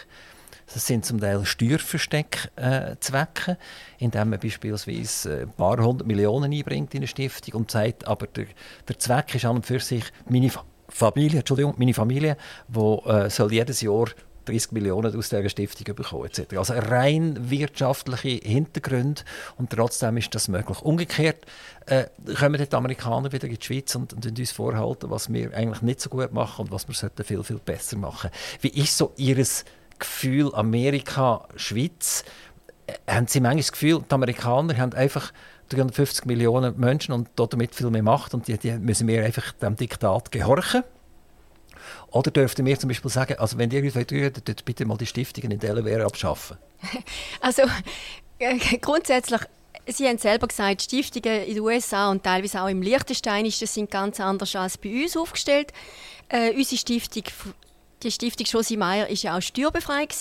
Das sind zum Teil Steuerversteckzwecke, äh, indem man beispielsweise ein paar hundert Millionen einbringt in eine Stiftung und sagt, aber der, der Zweck ist an und für sich meine Familie, Entschuldigung, meine Familie, wo äh, soll jedes Jahr 30 Millionen aus dieser Stiftung bekommen etc. Also rein wirtschaftliche Hintergründe und trotzdem ist das möglich. Umgekehrt äh, kommen die Amerikaner wieder in die Schweiz und, und uns vorhalten, was wir eigentlich nicht so gut machen und was wir viel, viel besser machen. Wie ist so Ihres Gefühl Amerika, Schweiz, äh, haben Sie manchmal das Gefühl, die Amerikaner haben einfach 350 Millionen Menschen und damit viel mehr Macht und die, die müssen wir einfach dem Diktat gehorchen? Oder dürften wir zum Beispiel sagen, also wenn ihr etwas wollt, bitte mal die Stiftungen in Delaware abschaffen? <laughs> Also äh, grundsätzlich Sie haben selber gesagt, Stiftungen in den USA und teilweise auch im Liechtenstein sind ganz anders als bei uns aufgestellt. Äh, unsere Stiftung, die Stiftung Josi Meier, ist ja auch steuerbefreit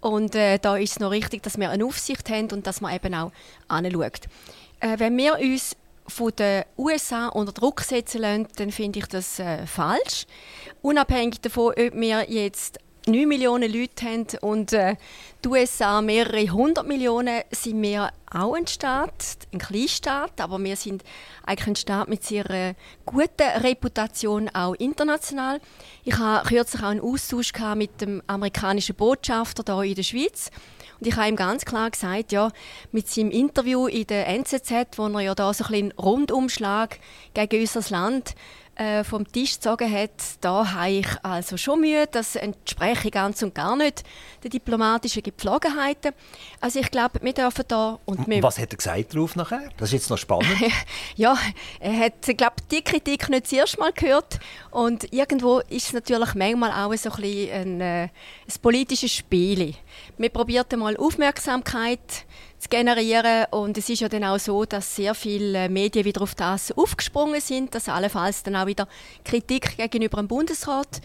und äh, da ist es noch richtig, dass wir eine Aufsicht haben und dass man eben auch anschaut. Äh, wenn wir uns von den USA unter Druck setzen lassen, dann finde ich das äh, falsch. Unabhängig davon, ob wir jetzt 9 Millionen Leute haben und äh, die USA mehrere hundert Millionen, sind wir auch ein Staat, ein Kleinstaat, aber wir sind eigentlich ein Staat mit sehr guten Reputation, auch international. Ich hatte kürzlich auch einen Austausch mit dem amerikanischen Botschafter hier in der Schweiz. Und ich habe ihm ganz klar gesagt, ja, mit seinem Interview in der NZZ, wo er ja da so ein einen Rundumschlag gegen unser Land äh, vom Tisch gezogen hat, da habe ich also schon Mühe. Das entspreche ganz und gar nicht den diplomatischen Gepflogenheiten. Also ich glaube, wir dürfen da... Und wir Was hat er gesagt darauf nachher? Das ist jetzt noch spannend. <laughs> ja, er hat, glaube die Kritik nicht das erste Mal gehört. Und irgendwo ist es natürlich manchmal auch so ein, ein, äh, ein politisches Spiel. Wir probieren mal Aufmerksamkeit zu generieren. Und es ist ja dann auch so, dass sehr viele Medien wieder auf das aufgesprungen sind, dass allenfalls dann auch wieder Kritik gegenüber dem Bundesrat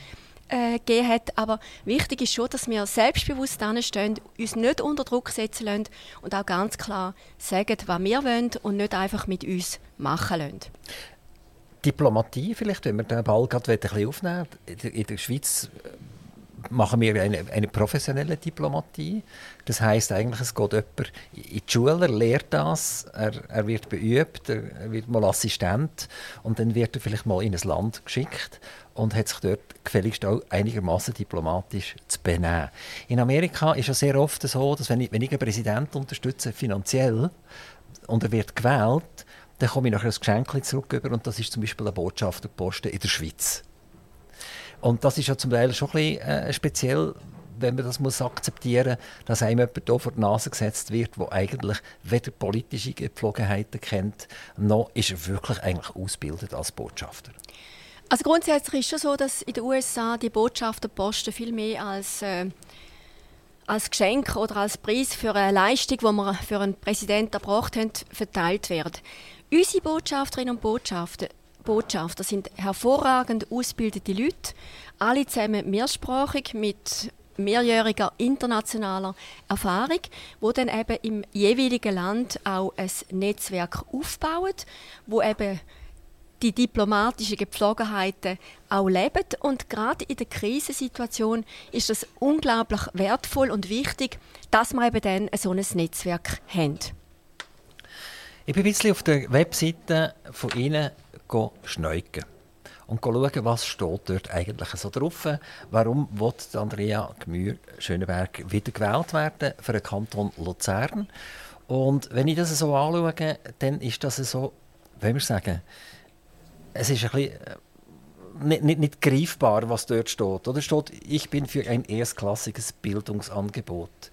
äh, gegeben hat. Aber wichtig ist schon, dass wir selbstbewusst stehen, uns nicht unter Druck setzen lassen und auch ganz klar sagen, was wir wollen und nicht einfach mit uns machen lassen. Diplomatie vielleicht, wenn wir den Ball gerade ein bisschen aufnehmen In der Schweiz machen wir eine, eine professionelle Diplomatie. Das heißt eigentlich, es geht jemand in die Schule, er lehrt das, er, er wird beübt, er, wird mal Assistent und dann wird er vielleicht mal in ein Land geschickt und hat sich dort gefälligst auch einigermaßen diplomatisch zu benehmen. In Amerika ist es sehr oft so, dass wenn ich, wenn ich einen Präsidenten unterstütze, finanziell, und er wird gewählt, dann komme ich nachher ein Geschenk zurück und das ist zum Beispiel ein Botschafterposten in der Schweiz. Und das ist ja zum Teil schon ein bisschen äh, speziell, wenn man das muss akzeptieren muss, dass einem jemand hier vor die Nase gesetzt wird, der eigentlich weder politische Gepflogenheiten kennt, noch ist er wirklich eigentlich ausgebildet als Botschafter. Also grundsätzlich ist es schon so, dass in den USA die Botschafterposten viel mehr als, äh, als Geschenk oder als Preis für eine Leistung, die wir für einen Präsidenten erbracht haben, verteilt werden. Unsere Botschafterinnen und Botschafter Botschafter sind hervorragend ausgebildete Leute, alle zusammen mehrsprachig mit mehrjähriger internationaler Erfahrung, wo dann eben im jeweiligen Land auch ein Netzwerk aufbaut, wo eben die diplomatischen Gepflogenheiten auch leben. Und gerade in der Krisensituation ist es unglaublich wertvoll und wichtig, dass wir eben dann so ein Netzwerk haben. Ich bin ein bisschen auf der Webseite von Ihnen schneuken und schauen, was steht dort eigentlich so drauf. Warum wird Andrea Gmür Schöneberg wieder gewählt werden für den Kanton Luzern? Und wenn ich das so anschaue, dann ist das so, wie wir sagen, es ist ein bisschen äh, nicht, nicht, nicht greifbar, was dort steht. Oder steht, ich bin für ein erstklassiges Bildungsangebot.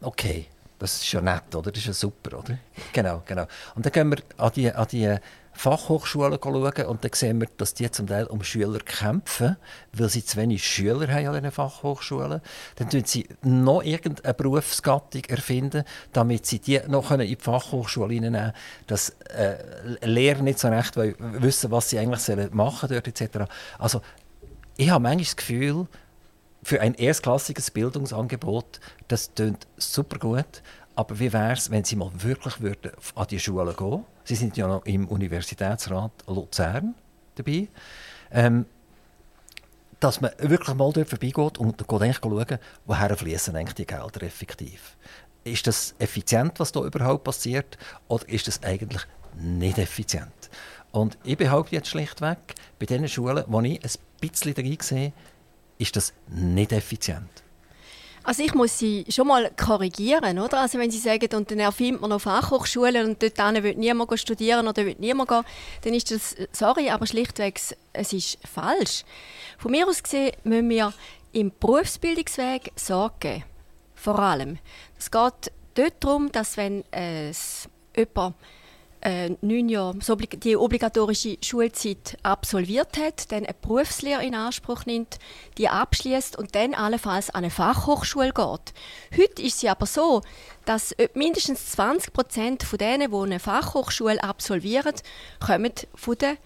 Okay, das ist ja nett, oder? Das ist ja super, oder? Genau, genau. Und dann gehen wir an die, an die Fachhochschulen schauen und dann sehen wir, dass die zum Teil um Schüler kämpfen, weil sie zu wenig Schüler haben an diesen Fachhochschulen. Dann erfinden sie noch irgendeine Berufsgattung, erfinden, damit sie die noch in die Fachhochschule nehmen können, dass äh, Lehrer nicht so recht wissen, was sie eigentlich machen sollen, etc. Also, ich habe manchmal das Gefühl, für ein erstklassiges Bildungsangebot, das klingt super gut, aber wie wäre es, wenn Sie mal wirklich würden an die Schulen gehen Sie sind ja noch im Universitätsrat Luzern dabei. Ähm, dass man wirklich mal dort vorbeigeht und eigentlich schauen, woher eigentlich die Gelder effektiv. Ist das effizient, was da überhaupt passiert, oder ist das eigentlich nicht effizient? Und ich behaupte jetzt schlichtweg, bei den Schulen, wo ich ein bisschen drin sehe, ist das nicht effizient. Also ich muss Sie schon mal korrigieren, oder? Also wenn Sie sagen, und dann erfindet man noch Fachhochschulen und dort will niemand studieren oder will niemand gehen, dann ist das, sorry, aber schlichtweg, es ist falsch. Von mir aus gesehen müssen wir im Berufsbildungsweg Sorge geben. Vor allem. Es geht dort darum, dass wenn äh, jemand äh, neun Jahre die obligatorische Schulzeit absolviert hat, dann eine Berufslehre in Anspruch nimmt, die abschließt und dann allenfalls an eine Fachhochschule geht. Heute ist es aber so, dass mindestens 20 Prozent von denen, die eine Fachhochschule absolvieren, kommen von der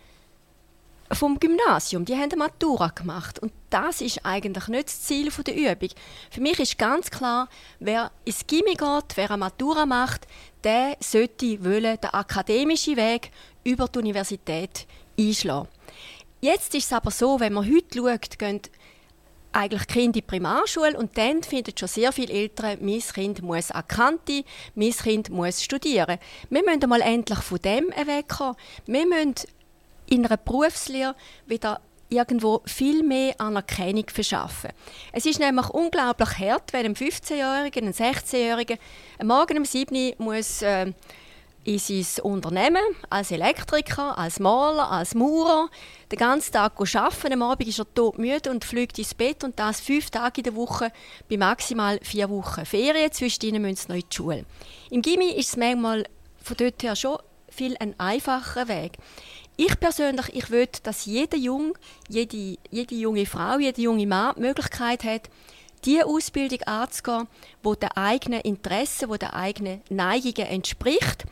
vom Gymnasium, die haben eine Matura gemacht und das ist eigentlich nicht das Ziel der Übung. Für mich ist ganz klar, wer ins Gimmi geht, wer eine Matura macht, der sollte wollen, den akademischen Weg über die Universität einschlagen. Jetzt ist es aber so, wenn man heute schaut, gehen eigentlich Kinder in die Primarschule und dann finden schon sehr viele Eltern, mein Kind muss an Kante, mein Kind muss studieren. Wir müssen mal endlich von dem wegkommen. Wir müssen in einer Berufslehre wieder irgendwo viel mehr Anerkennung verschaffen. Es ist nämlich unglaublich hart, wenn ein 15-Jähriger, ein 16-Jähriger Morgen um 7 Uhr muss äh, in sein Unternehmen als Elektriker, als Maler, als Maurer den ganzen Tag arbeiten. Am Abend ist er todmüde und fliegt ins Bett und das fünf Tage in der Woche bei maximal vier Wochen Ferien. Zwischendrin müssen sie noch in die Schule. Im Gimmi ist es manchmal von dort her schon viel ein einfacher Weg. Ich persönlich, ich will, dass jeder Jung, jede, jede junge Frau, jeder junge Mann die Möglichkeit hat, die Ausbildung anzugehen, wo der eigenen Interessen, wo der eigenen Neigungen entspricht,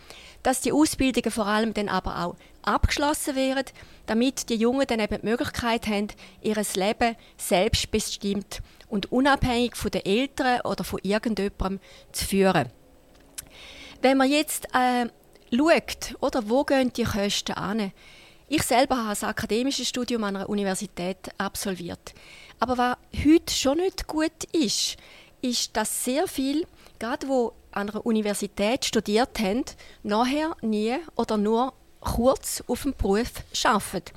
dass die Ausbildungen vor allem dann aber auch abgeschlossen werden, damit die Jungen dann eben die Möglichkeit haben, ihr Leben selbstbestimmt und unabhängig von den Eltern oder von irgendjemandem zu führen. Wenn man jetzt äh, schaut, oder, wo gehen die Kosten an? Ich selber habe ein akademisches Studium an einer Universität absolviert. Aber was heute schon nicht gut ist, ist, dass sehr viele, gerade wo an einer Universität studiert haben, nachher nie oder nur kurz auf dem Beruf arbeiten.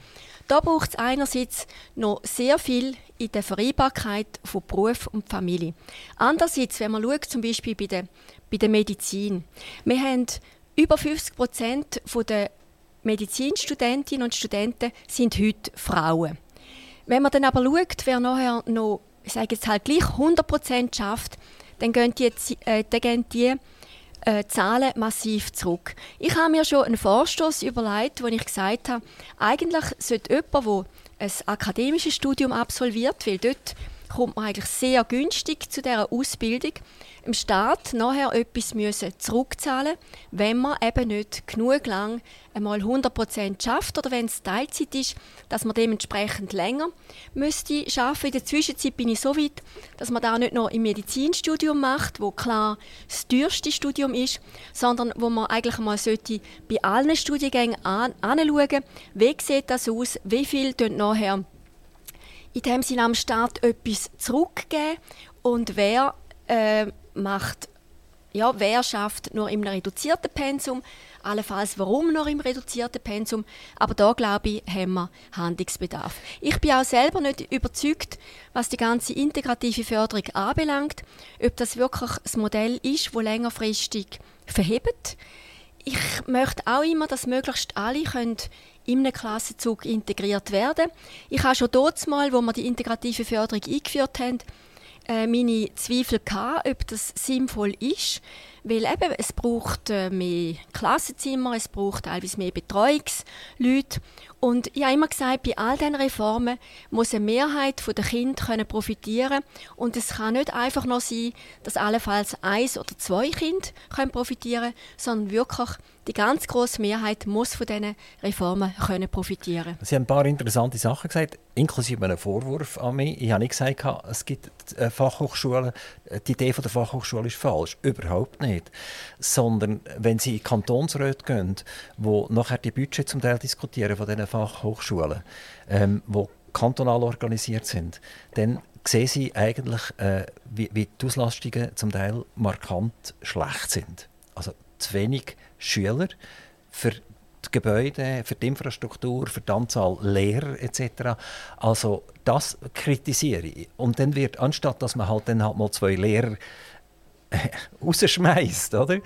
Da braucht es einerseits noch sehr viel in der Vereinbarkeit von Beruf und Familie. Andererseits, wenn man schaut, zum Beispiel bei der, bei der Medizin. Wir haben über 50 Prozent der Medizinstudentinnen und Studenten sind heute Frauen. Wenn man dann aber schaut, wer nachher noch, ich sage jetzt halt gleich 100 Prozent schafft, dann gehen die, äh, dann gehen die äh, Zahlen massiv zurück. Ich habe mir schon einen Vorstoß überlegt, wo ich gesagt habe, eigentlich sollte jemand, der ein akademisches Studium absolviert, weil dort kommt man eigentlich sehr günstig zu dieser Ausbildung, dem Staat nachher etwas müssen zurückzahlen wenn man eben nicht genug lang einmal 100% schafft oder wenn es Teilzeit ist, dass man dementsprechend länger müsste schaffen. In der Zwischenzeit bin ich so weit, dass man da nicht nur im Medizinstudium macht, wo klar das teuerste Studium ist, sondern wo man eigentlich mal sollte bei allen Studiengängen anschauen, wie sieht das aus, wie viel nachher in dem Sinne am Staat etwas zurückgeben und wer äh, macht, ja, wer schafft nur im reduzierten Pensum, allenfalls warum nur im reduzierten Pensum, aber da glaube ich, haben wir Handlungsbedarf. Ich bin auch selber nicht überzeugt, was die ganze integrative Förderung anbelangt, ob das wirklich das Modell ist, wo längerfristig verhebt. Ich möchte auch immer, dass möglichst alle können in einem Klassenzug integriert werden. Ich habe schon dort mal, wo wir die integrative Förderung eingeführt haben, äh, meine Zweifel gehabt, ob das sinnvoll ist, weil eben, es braucht äh, mehr Klassenzimmer, es braucht teilweise mehr Betreuungsleute. Und ich habe immer gesagt, bei all diesen Reformen muss eine Mehrheit der Kinder profitieren und es kann nicht einfach nur sein, dass allenfalls eins oder zwei Kinder profitieren können, sondern wirklich die ganz große Mehrheit muss von diesen Reformen können profitieren Sie haben ein paar interessante Sachen gesagt, inklusive einem Vorwurf an mich. Ich habe nicht gesagt, es gibt äh, Fachhochschulen, äh, die Idee der Fachhochschule ist falsch. Überhaupt nicht. Sondern wenn Sie in Kantonsräte gehen, wo nachher die Budget zum Teil diskutieren von diesen Fachhochschulen, ähm, wo kantonal organisiert sind, dann sehen Sie eigentlich, äh, wie, wie die Auslastungen zum Teil markant schlecht sind. Also zu wenig Schüler für die Gebäude, für die Infrastruktur, für die Anzahl Lehrer etc. Also das kritisiere ich. Und dann wird, anstatt dass man halt dann halt mal zwei Lehrer äh, rausschmeißt, oder?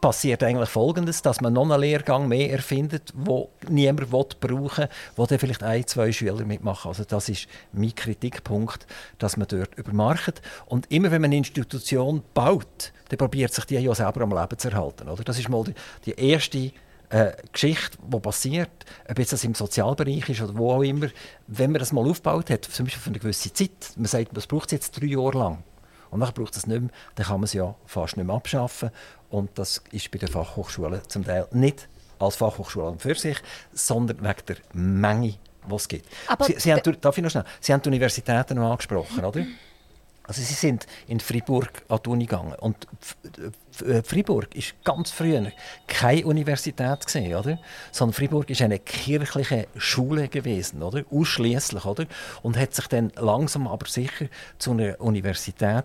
Passiert eigentlich Folgendes, dass man noch einen Lehrgang mehr erfindet, wo niemand will brauchen will, wo dann vielleicht ein, zwei Schüler mitmachen. Also das ist mein Kritikpunkt, dass man dort übermarkt. Und immer wenn man eine Institution baut, dann probiert sich die ja selber am Leben zu erhalten. Oder? Das ist mal die, die erste äh, Geschichte, die passiert, ob jetzt das im Sozialbereich ist oder wo auch immer, wenn man das mal aufgebaut hat, zum Beispiel für eine gewisse Zeit, man sagt, das braucht es jetzt drei Jahre lang, und dann braucht es nicht mehr, dann kann man es ja fast nicht mehr abschaffen. Und das ist bei den Fachhochschulen zum Teil nicht als Fachhochschule für sich, sondern wegen der Menge, die es gibt. Aber Sie, Sie haben, darf ich noch schnell? Sie haben die Universitäten noch angesprochen, oder? Also sie sind in Fribourg an die Uni gegangen. Und äh, Fribourg ist ganz früher keine Universität gewesen, oder? Sondern Fribourg ist eine kirchliche Schule gewesen, oder? Ausschließlich, oder? Und hat sich dann langsam aber sicher zu einer Universität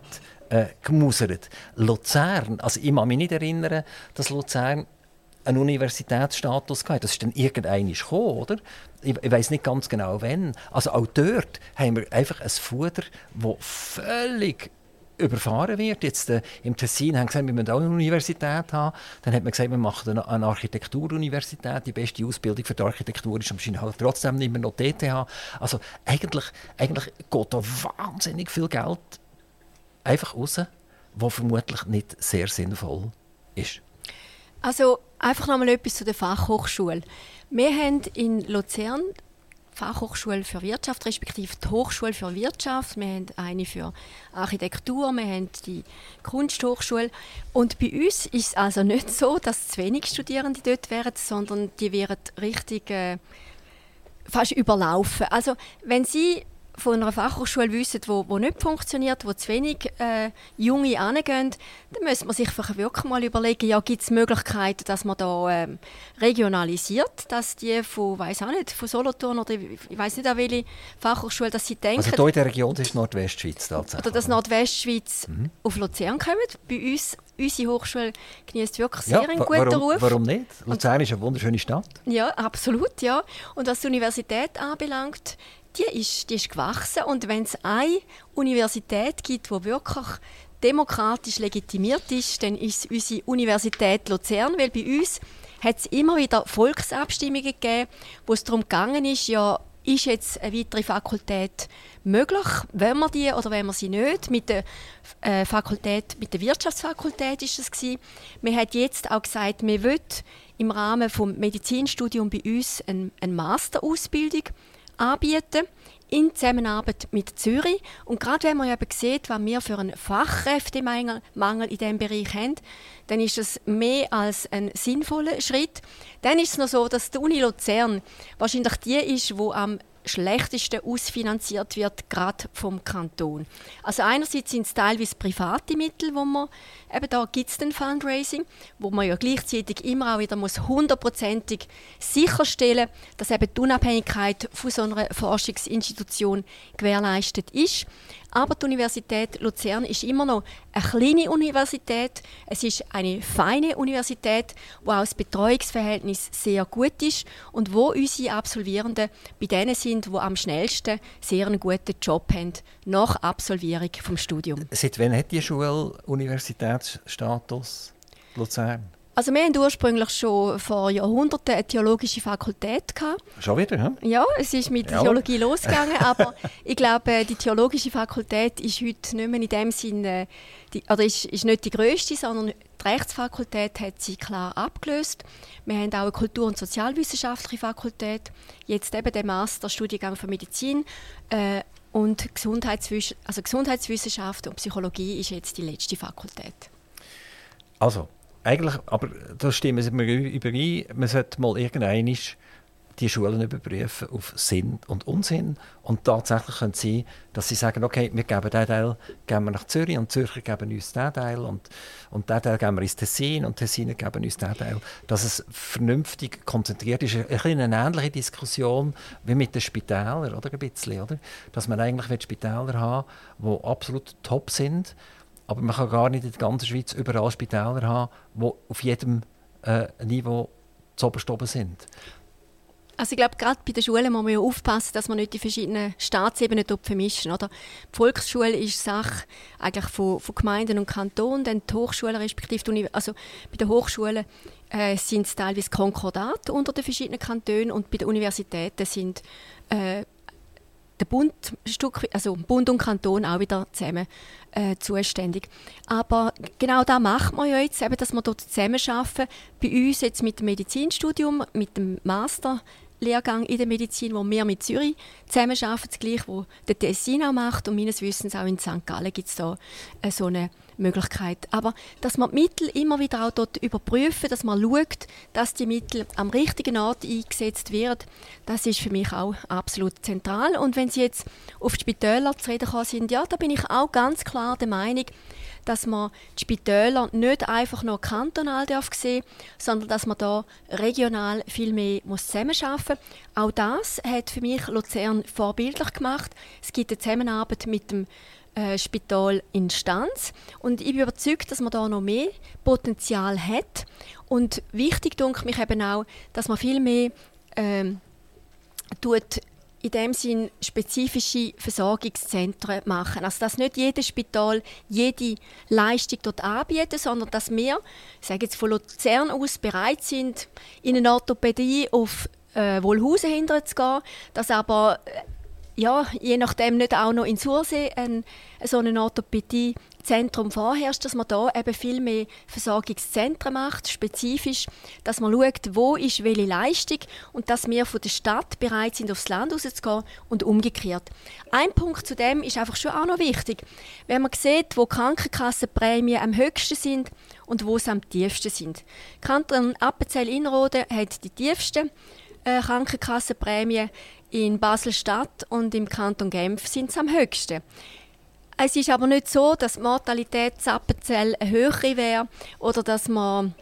äh, gemusert. Luzern, also ich kann mich nicht erinnern, dass Luzern einen Universitätsstatus hatte. Das ist dann irgendwann gekommen, oder? Ich, ich weiß nicht ganz genau, wann. Also auch dort haben wir einfach ein Fuder, das völlig überfahren wird. Jetzt äh, im Tessin haben gesagt, wir müssen auch eine Universität haben. Dann hat man gesagt, wir machen eine, eine Architekturuniversität. Die beste Ausbildung für die Architektur ist wahrscheinlich halt trotzdem nicht mehr noch TTH. Also eigentlich, eigentlich geht da wahnsinnig viel Geld einfach raus, was vermutlich nicht sehr sinnvoll ist. Also einfach noch mal etwas zu der Fachhochschule. Wir haben in Luzern Fachhochschule für Wirtschaft, respektive die Hochschule für Wirtschaft. Wir haben eine für Architektur, wir haben die Kunsthochschule. Und bei uns ist es also nicht so, dass zu wenig Studierende dort wären, sondern die werden richtig äh, fast überlaufen. Also wenn Sie von einer Fachhochschule wissen, wo, wo nicht funktioniert, wo zu wenig äh, Junge angehen, dann müsste man sich wirklich mal überlegen, ja, gibt es Möglichkeiten, dass man da ähm, regionalisiert, dass die von, weiß auch nicht, von Solothurn oder ich weiß nicht an welche Fachhochschule, dass sie denken... Also hier in der Region ist Nordwestschweiz tatsächlich. Oder dass Nordwestschweiz mhm. auf Luzern kommt. Bei uns, unsere Hochschule genießt wirklich sehr ja, einen guten warum, Ruf. Warum nicht? Luzern ist eine wunderschöne Stadt. Ja, absolut, ja. Und was die Universität anbelangt, die ist, die ist gewachsen. Und wenn es eine Universität gibt, die wirklich demokratisch legitimiert ist, dann ist es unsere Universität Luzern, weil bei uns hat es immer wieder Volksabstimmungen gegeben, wo es darum gegangen ist, ja, ist jetzt eine weitere Fakultät möglich, wenn wir die oder wenn wir sie nicht. Mit der äh, Fakultät, mit der Wirtschaftsfakultät ist es gewesen. Man hat jetzt auch gesagt, man will im Rahmen des Medizinstudiums bei uns eine, eine Masterausbildung anbieten in Zusammenarbeit mit Zürich. Und gerade wenn man eben sieht, was wir für einen Fachkräftemangel in diesem Bereich haben, dann ist es mehr als ein sinnvoller Schritt. Dann ist es noch so, dass die Uni Luzern wahrscheinlich die ist, die am schlechtesten ausfinanziert wird, gerade vom Kanton. Also einerseits sind es teilweise private Mittel, wo man, eben da gibt es den Fundraising, wo man ja gleichzeitig immer auch wieder muss hundertprozentig sicherstellen dass eben die Unabhängigkeit von so einer Forschungsinstitution gewährleistet ist. Aber die Universität Luzern ist immer noch eine kleine Universität. Es ist eine feine Universität, wo auch das Betreuungsverhältnis sehr gut ist und wo unsere Absolvierenden bei denen sind, die am schnellsten sehr einen guten Job haben nach Absolvierung des Studiums. Seit wann hat die Schule Universitätsstatus Luzern? Also wir hatten ursprünglich schon vor Jahrhunderten eine theologische Fakultät. Gehabt. Schon wieder, ja? Ja, es ist mit ja. Theologie losgegangen, <laughs> aber ich glaube, die theologische Fakultät ist heute nicht mehr in dem Sinne, die, oder ist, ist nicht die größte, sondern die Rechtsfakultät hat sie klar abgelöst. Wir haben auch eine Kultur- und Sozialwissenschaftliche Fakultät, jetzt eben den Masterstudiengang für Medizin äh, und Gesundheitswiss also Gesundheitswissenschaft und Psychologie ist jetzt die letzte Fakultät. Also, eigentlich, aber da stimmen wir überein, man sollte mal irgendwann die Schulen überprüfen auf Sinn und Unsinn. Und tatsächlich können sie, dass sie sagen, okay, wir geben diesen Teil geben wir nach Zürich und Zürcher geben uns diesen Teil und, und diesen Teil geben wir ins Tessin und Tessiner geben uns diesen Teil. Dass es vernünftig konzentriert ist. Ein eine ähnliche Diskussion wie mit den Spitälern, oder? Ein bisschen, oder? Dass man eigentlich Spitäler haben die absolut top sind aber man kann gar nicht in der ganzen Schweiz überall Spitäler haben, die auf jedem äh, Niveau zu oben sind. Also ich glaube, gerade bei den Schulen muss man ja aufpassen, dass man nicht die verschiedenen Staatsebenen vermischen. Oder? Die Volksschule ist Sache eigentlich von, von Gemeinden und Kantonen, dann die Hochschulen respektive also bei den Hochschulen äh, sind es teilweise Konkordat unter den verschiedenen Kantonen und bei den Universitäten sind äh, der Bund, also Bund und Kanton auch wieder zusammen äh, zuständig. Aber genau da macht man ja jetzt, eben, dass wir dort zusammen arbeiten. Bei uns jetzt mit dem Medizinstudium, mit dem Master Lehrgang in der Medizin, wo wir mit Zürich zusammenarbeiten, gleich wo der Tessin auch macht und meines Wissens auch in St. Gallen gibt es da äh, so eine Möglichkeit. Aber dass man die Mittel immer wieder auch dort überprüfen, dass man schaut, dass die Mittel am richtigen Ort eingesetzt werden, das ist für mich auch absolut zentral. Und wenn Sie jetzt auf die Spitäler zu reden sind, ja, da bin ich auch ganz klar der Meinung, dass man die Spitäler nicht einfach nur kantonal darf sehen sondern dass man da regional viel mehr zusammenarbeiten muss. Auch das hat für mich Luzern vorbildlich gemacht. Es gibt eine Zusammenarbeit mit dem äh, Spital Instanz und ich bin überzeugt, dass man da noch mehr Potenzial hat. Und wichtig denke mich eben auch, dass man viel mehr ähm, tut in dem Sinn spezifische Versorgungszentren machen. Also dass nicht jedes Spital jede Leistung dort anbietet, sondern dass wir, ich sage jetzt von Luzern aus, bereit sind, in eine Orthopädie auf äh, Wohlhausen hinterher zu gehen, dass aber äh, ja, je nachdem nicht auch noch in Sursee ein, so eine Orthopädie Zentrum vorherrscht, dass man da eben viel mehr Versorgungszentren macht, spezifisch, dass man schaut, wo ist welche Leistung und dass wir von der Stadt bereit sind, aufs Land rauszugehen und umgekehrt. Ein Punkt zu dem ist einfach schon auch noch wichtig. Wenn man sieht, wo Krankenkassenprämien am höchsten sind und wo sie am tiefsten sind. Kanton Appenzell-Innerrhoden hat die tiefsten äh, Krankenkassenprämien in Basel-Stadt und im Kanton Genf sind sie am höchsten. Es ist aber nicht so, dass die Mortalität Zappenzell höher wäre oder dass man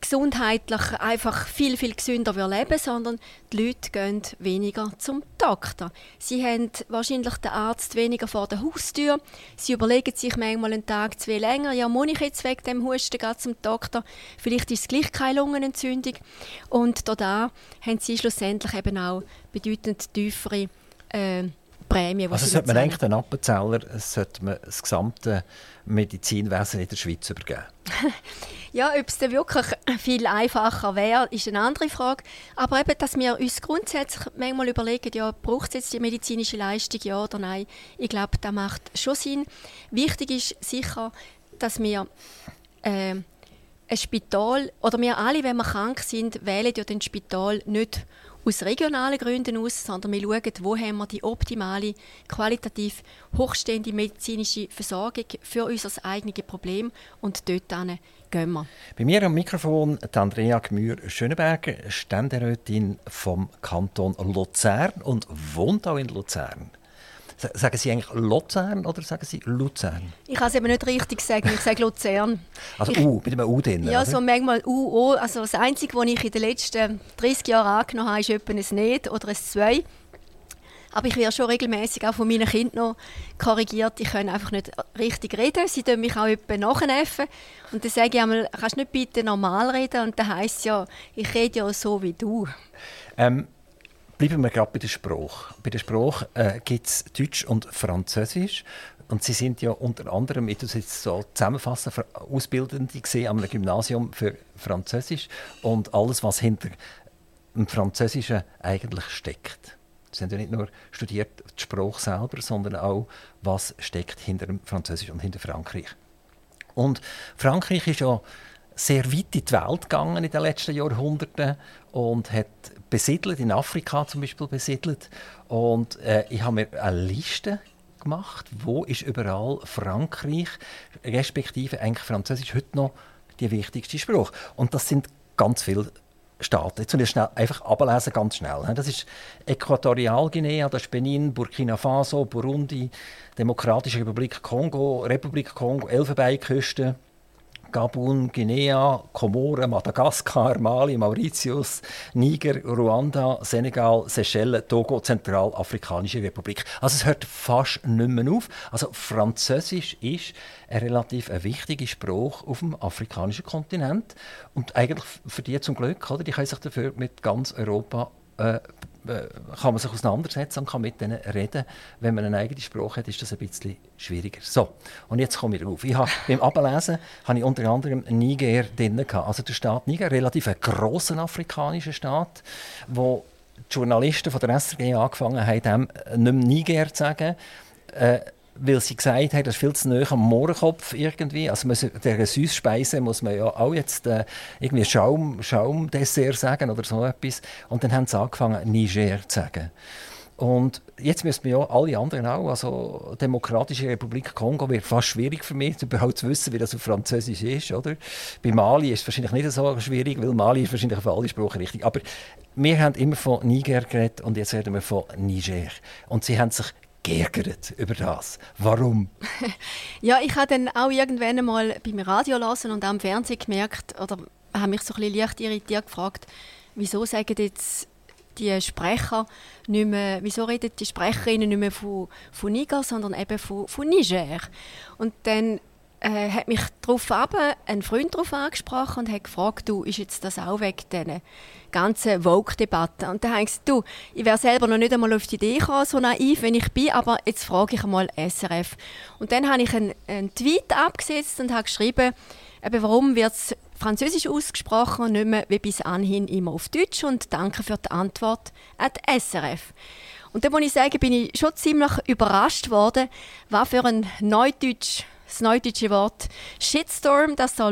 gesundheitlich einfach viel, viel gesünder leben sondern die Leute gehen weniger zum Doktor. Sie haben wahrscheinlich den Arzt weniger vor der Haustür. Sie überlegen sich manchmal einen Tag zwei länger, ja, muss ich jetzt wegen dem Husten zum Doktor? Vielleicht ist es gleich keine Lungenentzündung. Und da haben sie schlussendlich eben auch bedeutend tiefere äh, Prämie. Also sollte man eigentlich den Appenzeller sollte man das gesamte Medizinwesen in der Schweiz übergeben? <laughs> ja, ob es dann wirklich viel einfacher wäre, ist eine andere Frage. Aber eben, dass wir uns grundsätzlich manchmal überlegen, ja, braucht es jetzt die medizinische Leistung, ja oder nein, ich glaube, das macht schon Sinn. Wichtig ist sicher, dass wir äh, ein Spital, oder wir alle, wenn wir krank sind, wählen ja den Spital nicht aus regionalen Gründen aus, sondern wir schauen, wo haben wir die optimale, qualitativ hochstehende medizinische Versorgung für unser eigenes Problem und dort gehen wir. Bei mir am Mikrofon Andrea Gmür-Schöneberger, Ständerätin vom Kanton Luzern und wohnt auch in Luzern. Sagen Sie eigentlich Luzern oder sagen Sie Luzern? Ich kann es eben nicht richtig sagen, ich sage Luzern. Also ich, U, mit einem U drin? Ja, oder? so manchmal U, O. Also das Einzige, was ich in den letzten 30 Jahren angenommen habe, ist etwa ein Nicht oder ein Zwei. Aber ich werde schon regelmäßig auch von meinen Kindern noch korrigiert. Ich kann einfach nicht richtig reden. Sie tun mich auch etwa nachnäffen. Und dann sage ich einmal, kannst du nicht bitte normal reden? Und dann heisst es ja, ich rede ja so wie du. Ähm, Bleiben wir gerade bei der Sprache. Bei der Sprache äh, gibt es Deutsch und Französisch. Und Sie sind ja unter anderem, du es jetzt so zusammenfassen, Ausbildende gesehen am Gymnasium für Französisch und alles, was hinter dem Französischen eigentlich steckt. Sie haben ja nicht nur studiert die Sprache selber, sondern auch, was steckt hinter dem Französisch und hinter Frankreich. Und Frankreich ist ja sehr weit in die Welt gegangen in den letzten Jahrhunderten und hat besiedelt, in Afrika zum Beispiel besiedelt. Und äh, ich habe mir eine Liste gemacht, wo ist überall Frankreich, respektive eigentlich Französisch, heute noch die wichtigste Sprache. Und das sind ganz viele Staaten. Jetzt schnell, einfach ablesen, ganz schnell. Das ist Äquatorialguinea, das ist Benin, Burkina Faso, Burundi, Demokratische Republik Kongo, Republik Kongo, Elfenbeinküste, Gabun, Guinea, Komoren, Madagaskar, Mali, Mauritius, Niger, Ruanda, Senegal, Seychellen, Togo, Zentralafrikanische Republik. Also es hört fast nicht mehr auf. Also Französisch ist eine relativ eine wichtige Sprache auf dem afrikanischen Kontinent und eigentlich für die zum Glück, oder? Die können sich dafür mit ganz Europa äh, äh, kann man sich auseinandersetzen und kann mit denen reden. Wenn man einen eigenen Spruch hat, ist das ein bisschen schwieriger. So, und jetzt komme ich drauf. Ich habe, <laughs> beim Ablesen habe ich unter anderem Niger drin. Also der Staat Niger, relativ ein grosser afrikanischer Staat, wo die Journalisten von der SRG angefangen haben, dem nicht mehr Niger zu sagen. Äh, weil sie gesagt haben, das ist viel zu nahe am Mohrenkopf irgendwie. Also man, der Süßspeise muss man ja auch jetzt äh, irgendwie Schaum, Schaumdessert sagen oder so etwas. Und dann haben sie angefangen, Niger zu sagen. Und jetzt müssen wir ja alle anderen auch, also Demokratische Republik Kongo wird fast schwierig für mich, <laughs> überhaupt zu wissen, wie das auf Französisch ist, oder? Bei Mali ist es wahrscheinlich nicht so schwierig, weil Mali ist wahrscheinlich auf alle Sprachen richtig. Aber wir haben immer von Niger geredet und jetzt reden wir von Niger. Und sie haben sich geärgert über das. Warum? <laughs> ja, ich habe dann auch irgendwann einmal beim Radio lassen und im Fernsehen gemerkt, oder habe mich so ein bisschen leicht irritiert gefragt, wieso sagen jetzt die Sprecher nicht mehr, wieso reden die Sprecherinnen nicht mehr von, von Niger, sondern eben von, von Niger. Und dann äh, hat mich darauf ein Freund darauf angesprochen und hat gefragt, du, ist jetzt das auch wegen diesen ganzen Vogue-Debatte? Und dann habe ich gesagt, du, ich wäre selber noch nicht einmal auf die Idee gekommen, so naiv, wenn ich bin, aber jetzt frage ich einmal SRF. Und dann habe ich einen, einen Tweet abgesetzt und habe geschrieben, eben, warum wird es französisch ausgesprochen und nicht mehr wie bis anhin immer auf Deutsch und danke für die Antwort an die SRF. Und dann muss ich sagen, bin ich schon ziemlich überrascht worden, was für ein Neudeutsch das neudeutsche Wort. Shitstorm, das da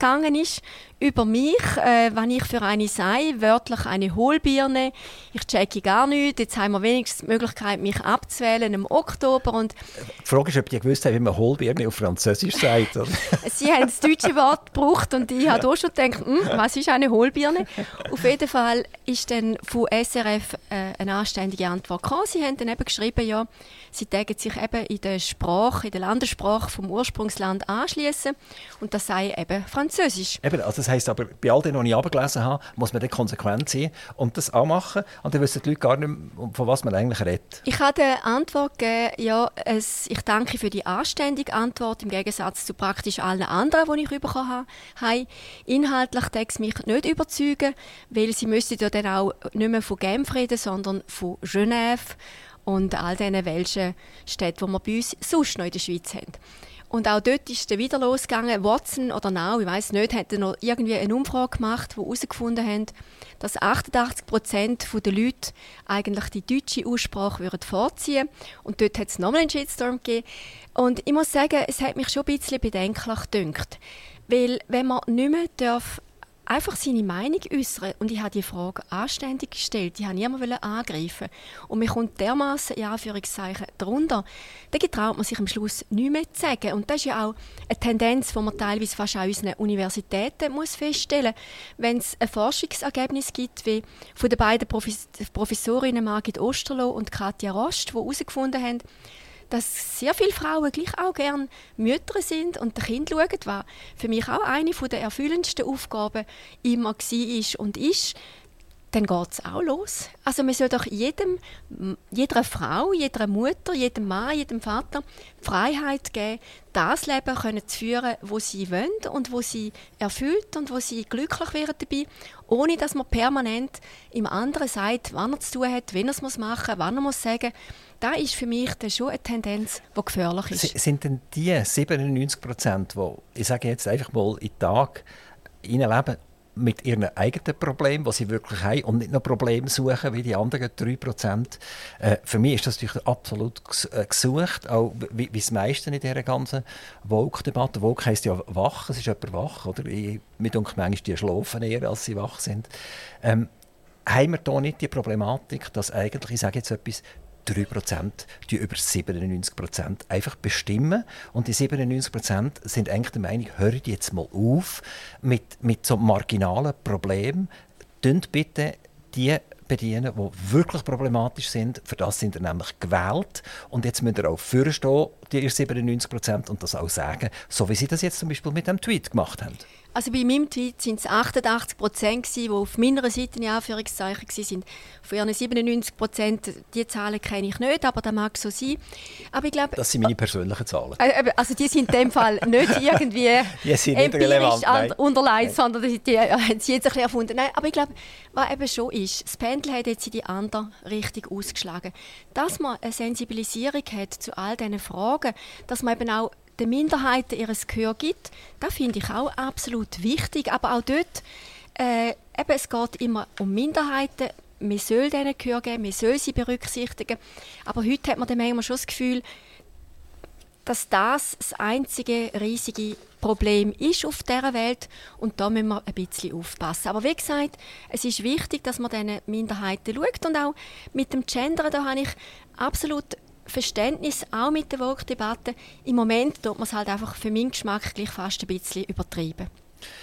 losgegangen ist über mich, äh, wenn ich für eine sei, wörtlich eine Hohlbirne. Ich checke gar nichts. Jetzt haben wir wenigstens die Möglichkeit, mich abzuwählen im Oktober. Und die Frage ist, ob die gewusst haben, wie man Hohlbirne auf Französisch sagt. <laughs> Sie haben das deutsche Wort gebraucht und ich habe auch schon gedacht, hm, was ist eine Hohlbirne? Auf jeden Fall ist dann von SRF äh, eine anständige Antwort gekommen. Sie haben dann eben geschrieben, ja, sie tägen sich eben in der Sprache, in der Landessprache vom Ursprungsland anschließen und das sei eben Französisch. Eben, also heisst aber, bei all dem, was ich abgelesen habe, muss man dann konsequent sein und das auch machen. Und dann wissen die Leute gar nicht, von was man eigentlich redet. Ich habe eine Antwort gegeben, ja, es, ich danke für die anständige Antwort, im Gegensatz zu praktisch allen anderen, die ich bekommen habe. Inhaltlich es mich nicht überzeugen, weil sie müssten ja dann auch nicht mehr von Genf reden, sondern von Genève und all diesen welchen Städten, die wir bei uns sonst noch in der Schweiz haben. Und auch dort ist es wieder losgegangen. Watson oder Now, ich weiß nicht, hat noch irgendwie eine Umfrage gemacht, wo herausgefunden haben, dass 88 Prozent der Leute eigentlich die deutsche Aussprache würden vorziehen Und dort hat es nochmal einen Shitstorm gegeben. Und ich muss sagen, es hat mich schon ein bisschen bedenklich gedünkt. Weil wenn man nicht mehr darf einfach seine Meinung äußern. Und ich habe die Frage anständig gestellt. Die habe niemand angreifen Und mir kommt dermaßen in Anführungszeichen darunter. Dann getraut man sich am Schluss nichts mehr zu sagen. Und das ist ja auch eine Tendenz, die man teilweise fast an unseren Universitäten muss feststellen muss. Wenn es ein Forschungsergebnis gibt, wie von den beiden Professorinnen Margit Osterloh und Katja Rost, die herausgefunden haben, dass sehr viele Frauen gleich auch gerne Mütter sind und den Kind schauen, was für mich auch eine der erfüllendsten Aufgaben immer war und ist, dann geht es auch los. Also man soll doch jedem, jeder Frau, jeder Mutter, jedem Mann, jedem Vater die Freiheit geben, das Leben können zu führen, wo sie wollen und wo sie erfüllt und wo sie glücklich werden dabei, ohne dass man permanent im anderen sagt, wann er zu tun hat, wenn er es machen muss, wann er muss sagen. Da ist für mich dann schon eine Tendenz, die gefährlich ist. Sind denn die 97 Prozent, die, ich sage jetzt einfach mal, in Tag leben, mit ihren eigenen Problemen, die sie wirklich haben, und nicht noch Probleme suchen wie die anderen 3%. Äh, für mich ist das natürlich absolut äh, gesucht, auch wie, wie das meiste in dieser ganzen Woke-Debatte. Woke heisst ja wach, es ist jemand wach. Oder? Ich, mir denke manchmal, die schlafen eher, als sie wach sind. Ähm, haben wir hier nicht die Problematik, dass eigentlich, ich sage jetzt etwas, 3% die über 97% einfach bestimmen. Und die 97% sind eigentlich der Meinung, hört jetzt mal auf mit, mit so marginalen Problemen. Tönt bitte die bedienen, die wirklich problematisch sind. Für das sind ihr nämlich gewählt. Und jetzt müsst ihr auch vorstehen, die 97% und das auch sagen, so wie sie das jetzt zum Beispiel mit dem Tweet gemacht haben. Also bei meinem Tweet sind es 88 Prozent, die auf meiner Seite in Anführungszeichen waren. Von ihren 97 Prozent, die Zahlen kenne ich nicht, aber das mag so sein. Aber ich glaube, das sind meine persönlichen Zahlen. Äh, also die sind in dem Fall nicht <laughs> irgendwie die sind nicht empirisch relevant, unterlegt, sondern die, die haben sie jetzt ein bisschen erfunden. Nein, aber ich glaube, was eben schon ist, das Pendel Pendel hat jetzt in die andere Richtung ausgeschlagen. Dass man eine Sensibilisierung hat zu all diesen Fragen, dass man eben auch den Minderheiten ihr Gehör gibt, das finde ich auch absolut wichtig. Aber auch dort, äh, eben, es geht immer um Minderheiten. Man soll denen Gehör geben, man soll sie berücksichtigen. Aber heute hat man dann manchmal schon das Gefühl, dass das das einzige riesige Problem ist auf dieser Welt und da müssen wir ein bisschen aufpassen. Aber wie gesagt, es ist wichtig, dass man diesen Minderheiten schaut und auch mit dem Gender, da habe ich absolut Verständnis, auch mit der Vogue-Debatte. Im Moment tut man es halt einfach für meinen Geschmack gleich fast ein bisschen übertrieben.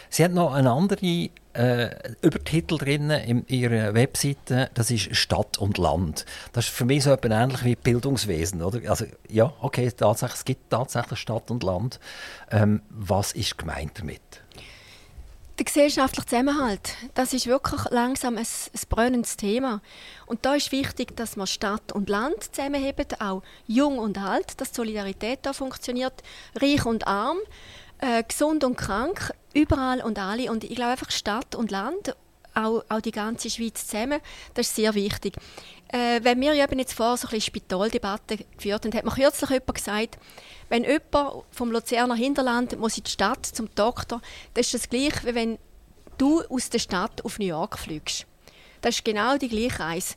Sie hat noch einen anderen äh, Übertitel drin in Ihrer Webseite, das ist Stadt und Land. Das ist für mich so etwas ähnlich wie Bildungswesen. Oder? Also, ja, okay, tatsächlich, es gibt tatsächlich Stadt und Land. Ähm, was ist gemeint damit? Der gesellschaftliche Zusammenhalt, das ist wirklich langsam ein, ein brennendes Thema. Und da ist wichtig, dass man Stadt und Land zusammenheben, auch jung und alt, dass Solidarität da funktioniert, reich und arm, äh, gesund und krank, überall und alle. Und ich glaube einfach Stadt und Land, auch, auch die ganze Schweiz zusammen, das ist sehr wichtig. Äh, wenn wir eben jetzt vor so ein Spitaldebatte geführt haben, hat mir kürzlich jemand gesagt, wenn jemand vom Luzerner Hinterland muss in die Stadt zum Doktor, dann ist das gleich, wie wenn du aus der Stadt auf New York fliegst. Das ist genau die gleiche Reise.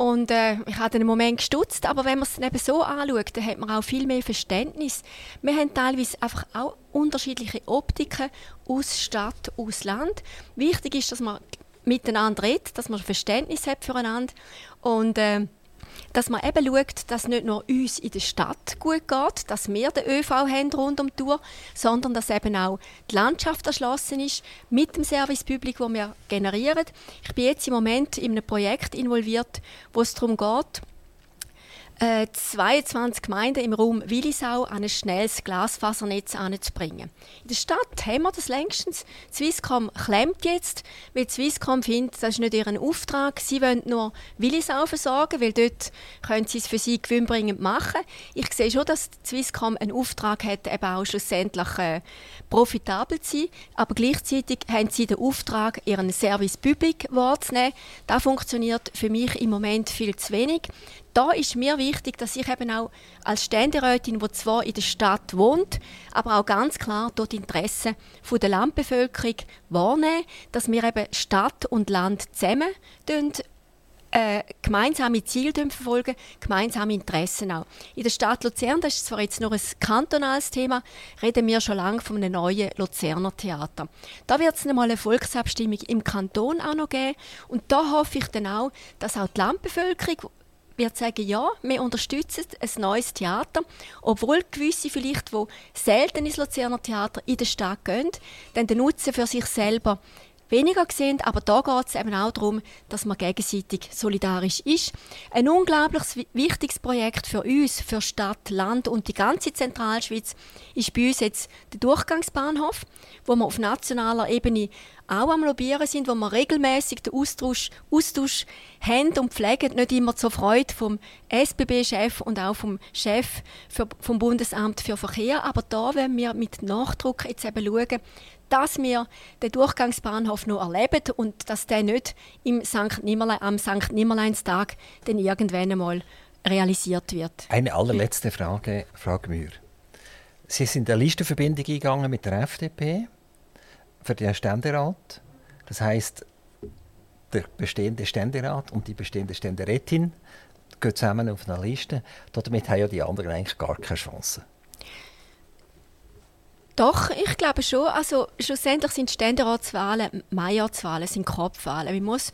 Und äh, ich habe einen Moment gestutzt, aber wenn man es eben so anschaut, dann hat man auch viel mehr Verständnis. Wir haben teilweise einfach auch unterschiedliche Optiken aus Stadt, aus Land. Wichtig ist, dass man miteinander redet, dass man Verständnis hat füreinander und äh, dass man eben schaut, dass nicht nur uns in der Stadt gut geht, dass wir den ÖV haben rund um die Tour, sondern dass eben auch die Landschaft erschlossen ist mit dem Service Public, das wir generieren. Ich bin jetzt im Moment in einem Projekt involviert, wo es darum geht, 22 äh, Gemeinden im Raum Willisau an ein schnelles Glasfasernetz anzubringen. In der Stadt haben wir das längstens. Swisscom klemmt jetzt, weil Swisscom findet, das ist nicht ihren Auftrag. Sie wollen nur Willisau versorgen, weil dort können sie es für sie gewinnbringend machen. Ich sehe schon, dass Swisscom einen Auftrag hat, eben auch schlussendlich äh, profitabel zu sein, aber gleichzeitig haben sie den Auftrag, ihren Service Public wahrzunehmen. Das funktioniert für mich im Moment viel zu wenig da ist mir wichtig, dass ich eben auch als Ständerätin, die zwar in der Stadt wohnt, aber auch ganz klar dort Interessen der Landbevölkerung wahrnehme, dass wir eben Stadt und Land zusammen äh, gemeinsame Ziele verfolgen, gemeinsame Interessen auch. In der Stadt Luzern, das ist zwar jetzt nur ein kantonales Thema, reden wir schon lange von einem neuen Luzerner Theater. Da wird es mal eine Volksabstimmung im Kanton auch noch geben und da hoffe ich dann auch, dass auch die Landbevölkerung, wird sagen, ja, wir unterstützen ein neues Theater, obwohl gewisse vielleicht, die selten ins Luzerner Theater in der Stadt gehen, dann den Nutzen für sich selber weniger sehen. Aber da geht es eben auch darum, dass man gegenseitig solidarisch ist. Ein unglaublich wichtiges Projekt für uns, für Stadt, Land und die ganze Zentralschweiz ist bei uns jetzt der Durchgangsbahnhof, wo wir auf nationaler Ebene auch am Lobbyieren sind, wo wir regelmäßig den Austausch, Austausch haben und pflegen, nicht immer zur Freude vom SBB-Chef und auch vom Chef für, vom Bundesamt für Verkehr. Aber da wollen wir mit Nachdruck jetzt eben schauen, dass wir den Durchgangsbahnhof noch erleben und dass der nicht im St. Nimmerlein, am St. Nimmerleinstag dann irgendwann einmal realisiert wird. Eine allerletzte Frage, Frau Gmür. Sie sind eine Listenverbindung eingegangen mit der FDP für den Ständerat. Das heißt, der bestehende Ständerat und die bestehende Ständerätin gehen zusammen auf eine Liste. Damit haben ja die anderen eigentlich gar keine Chance. Doch, ich glaube schon. Also schlussendlich sind Ständeratswahlen, Majorzwahlen, sind Kopfwahlen. Man muss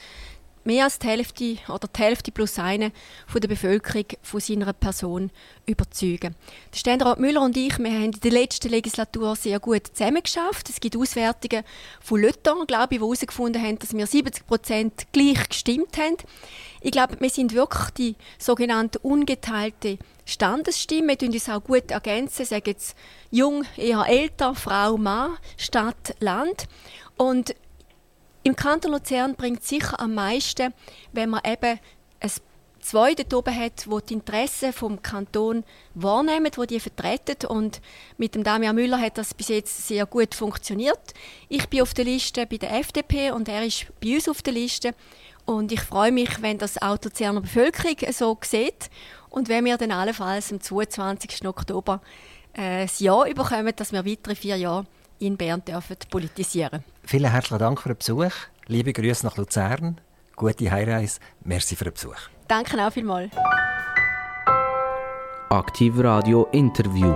mehr als die Hälfte oder die Hälfte plus eine von der Bevölkerung von seiner Person überzeugen. Der Ständerat Müller und ich, wir haben in der letzten Legislatur sehr gut zusammengeschafft. Es gibt Auswertungen von Löttern, glaube ich, die herausgefunden haben, dass wir 70 Prozent gleich gestimmt haben. Ich glaube, wir sind wirklich die sogenannte ungeteilte Standesstimme. Wir uns auch gut ergänzen, sagen jetzt jung, eher älter, Frau, Mann, Stadt, Land. Und im Kanton Luzern bringt es sicher am meisten, wenn man eben ein zwei dort oben hat, die die Interessen vom Kanton wahrnehmen, die die vertreten. Und mit dem Damian Müller hat das bis jetzt sehr gut funktioniert. Ich bin auf der Liste bei der FDP und er ist bei uns auf der Liste. Und ich freue mich, wenn das auch die Luzerner Bevölkerung so sieht und wenn wir dann allenfalls am 22. Oktober äh, das Jahr bekommen, dass wir weitere vier Jahre in Bern dürfen politisieren Vielen herzlichen Dank für den Besuch. Liebe Grüße nach Luzern. Gute Heimreise. Merci für den Besuch. Danke auch vielmals. Aktiv Radio Interview.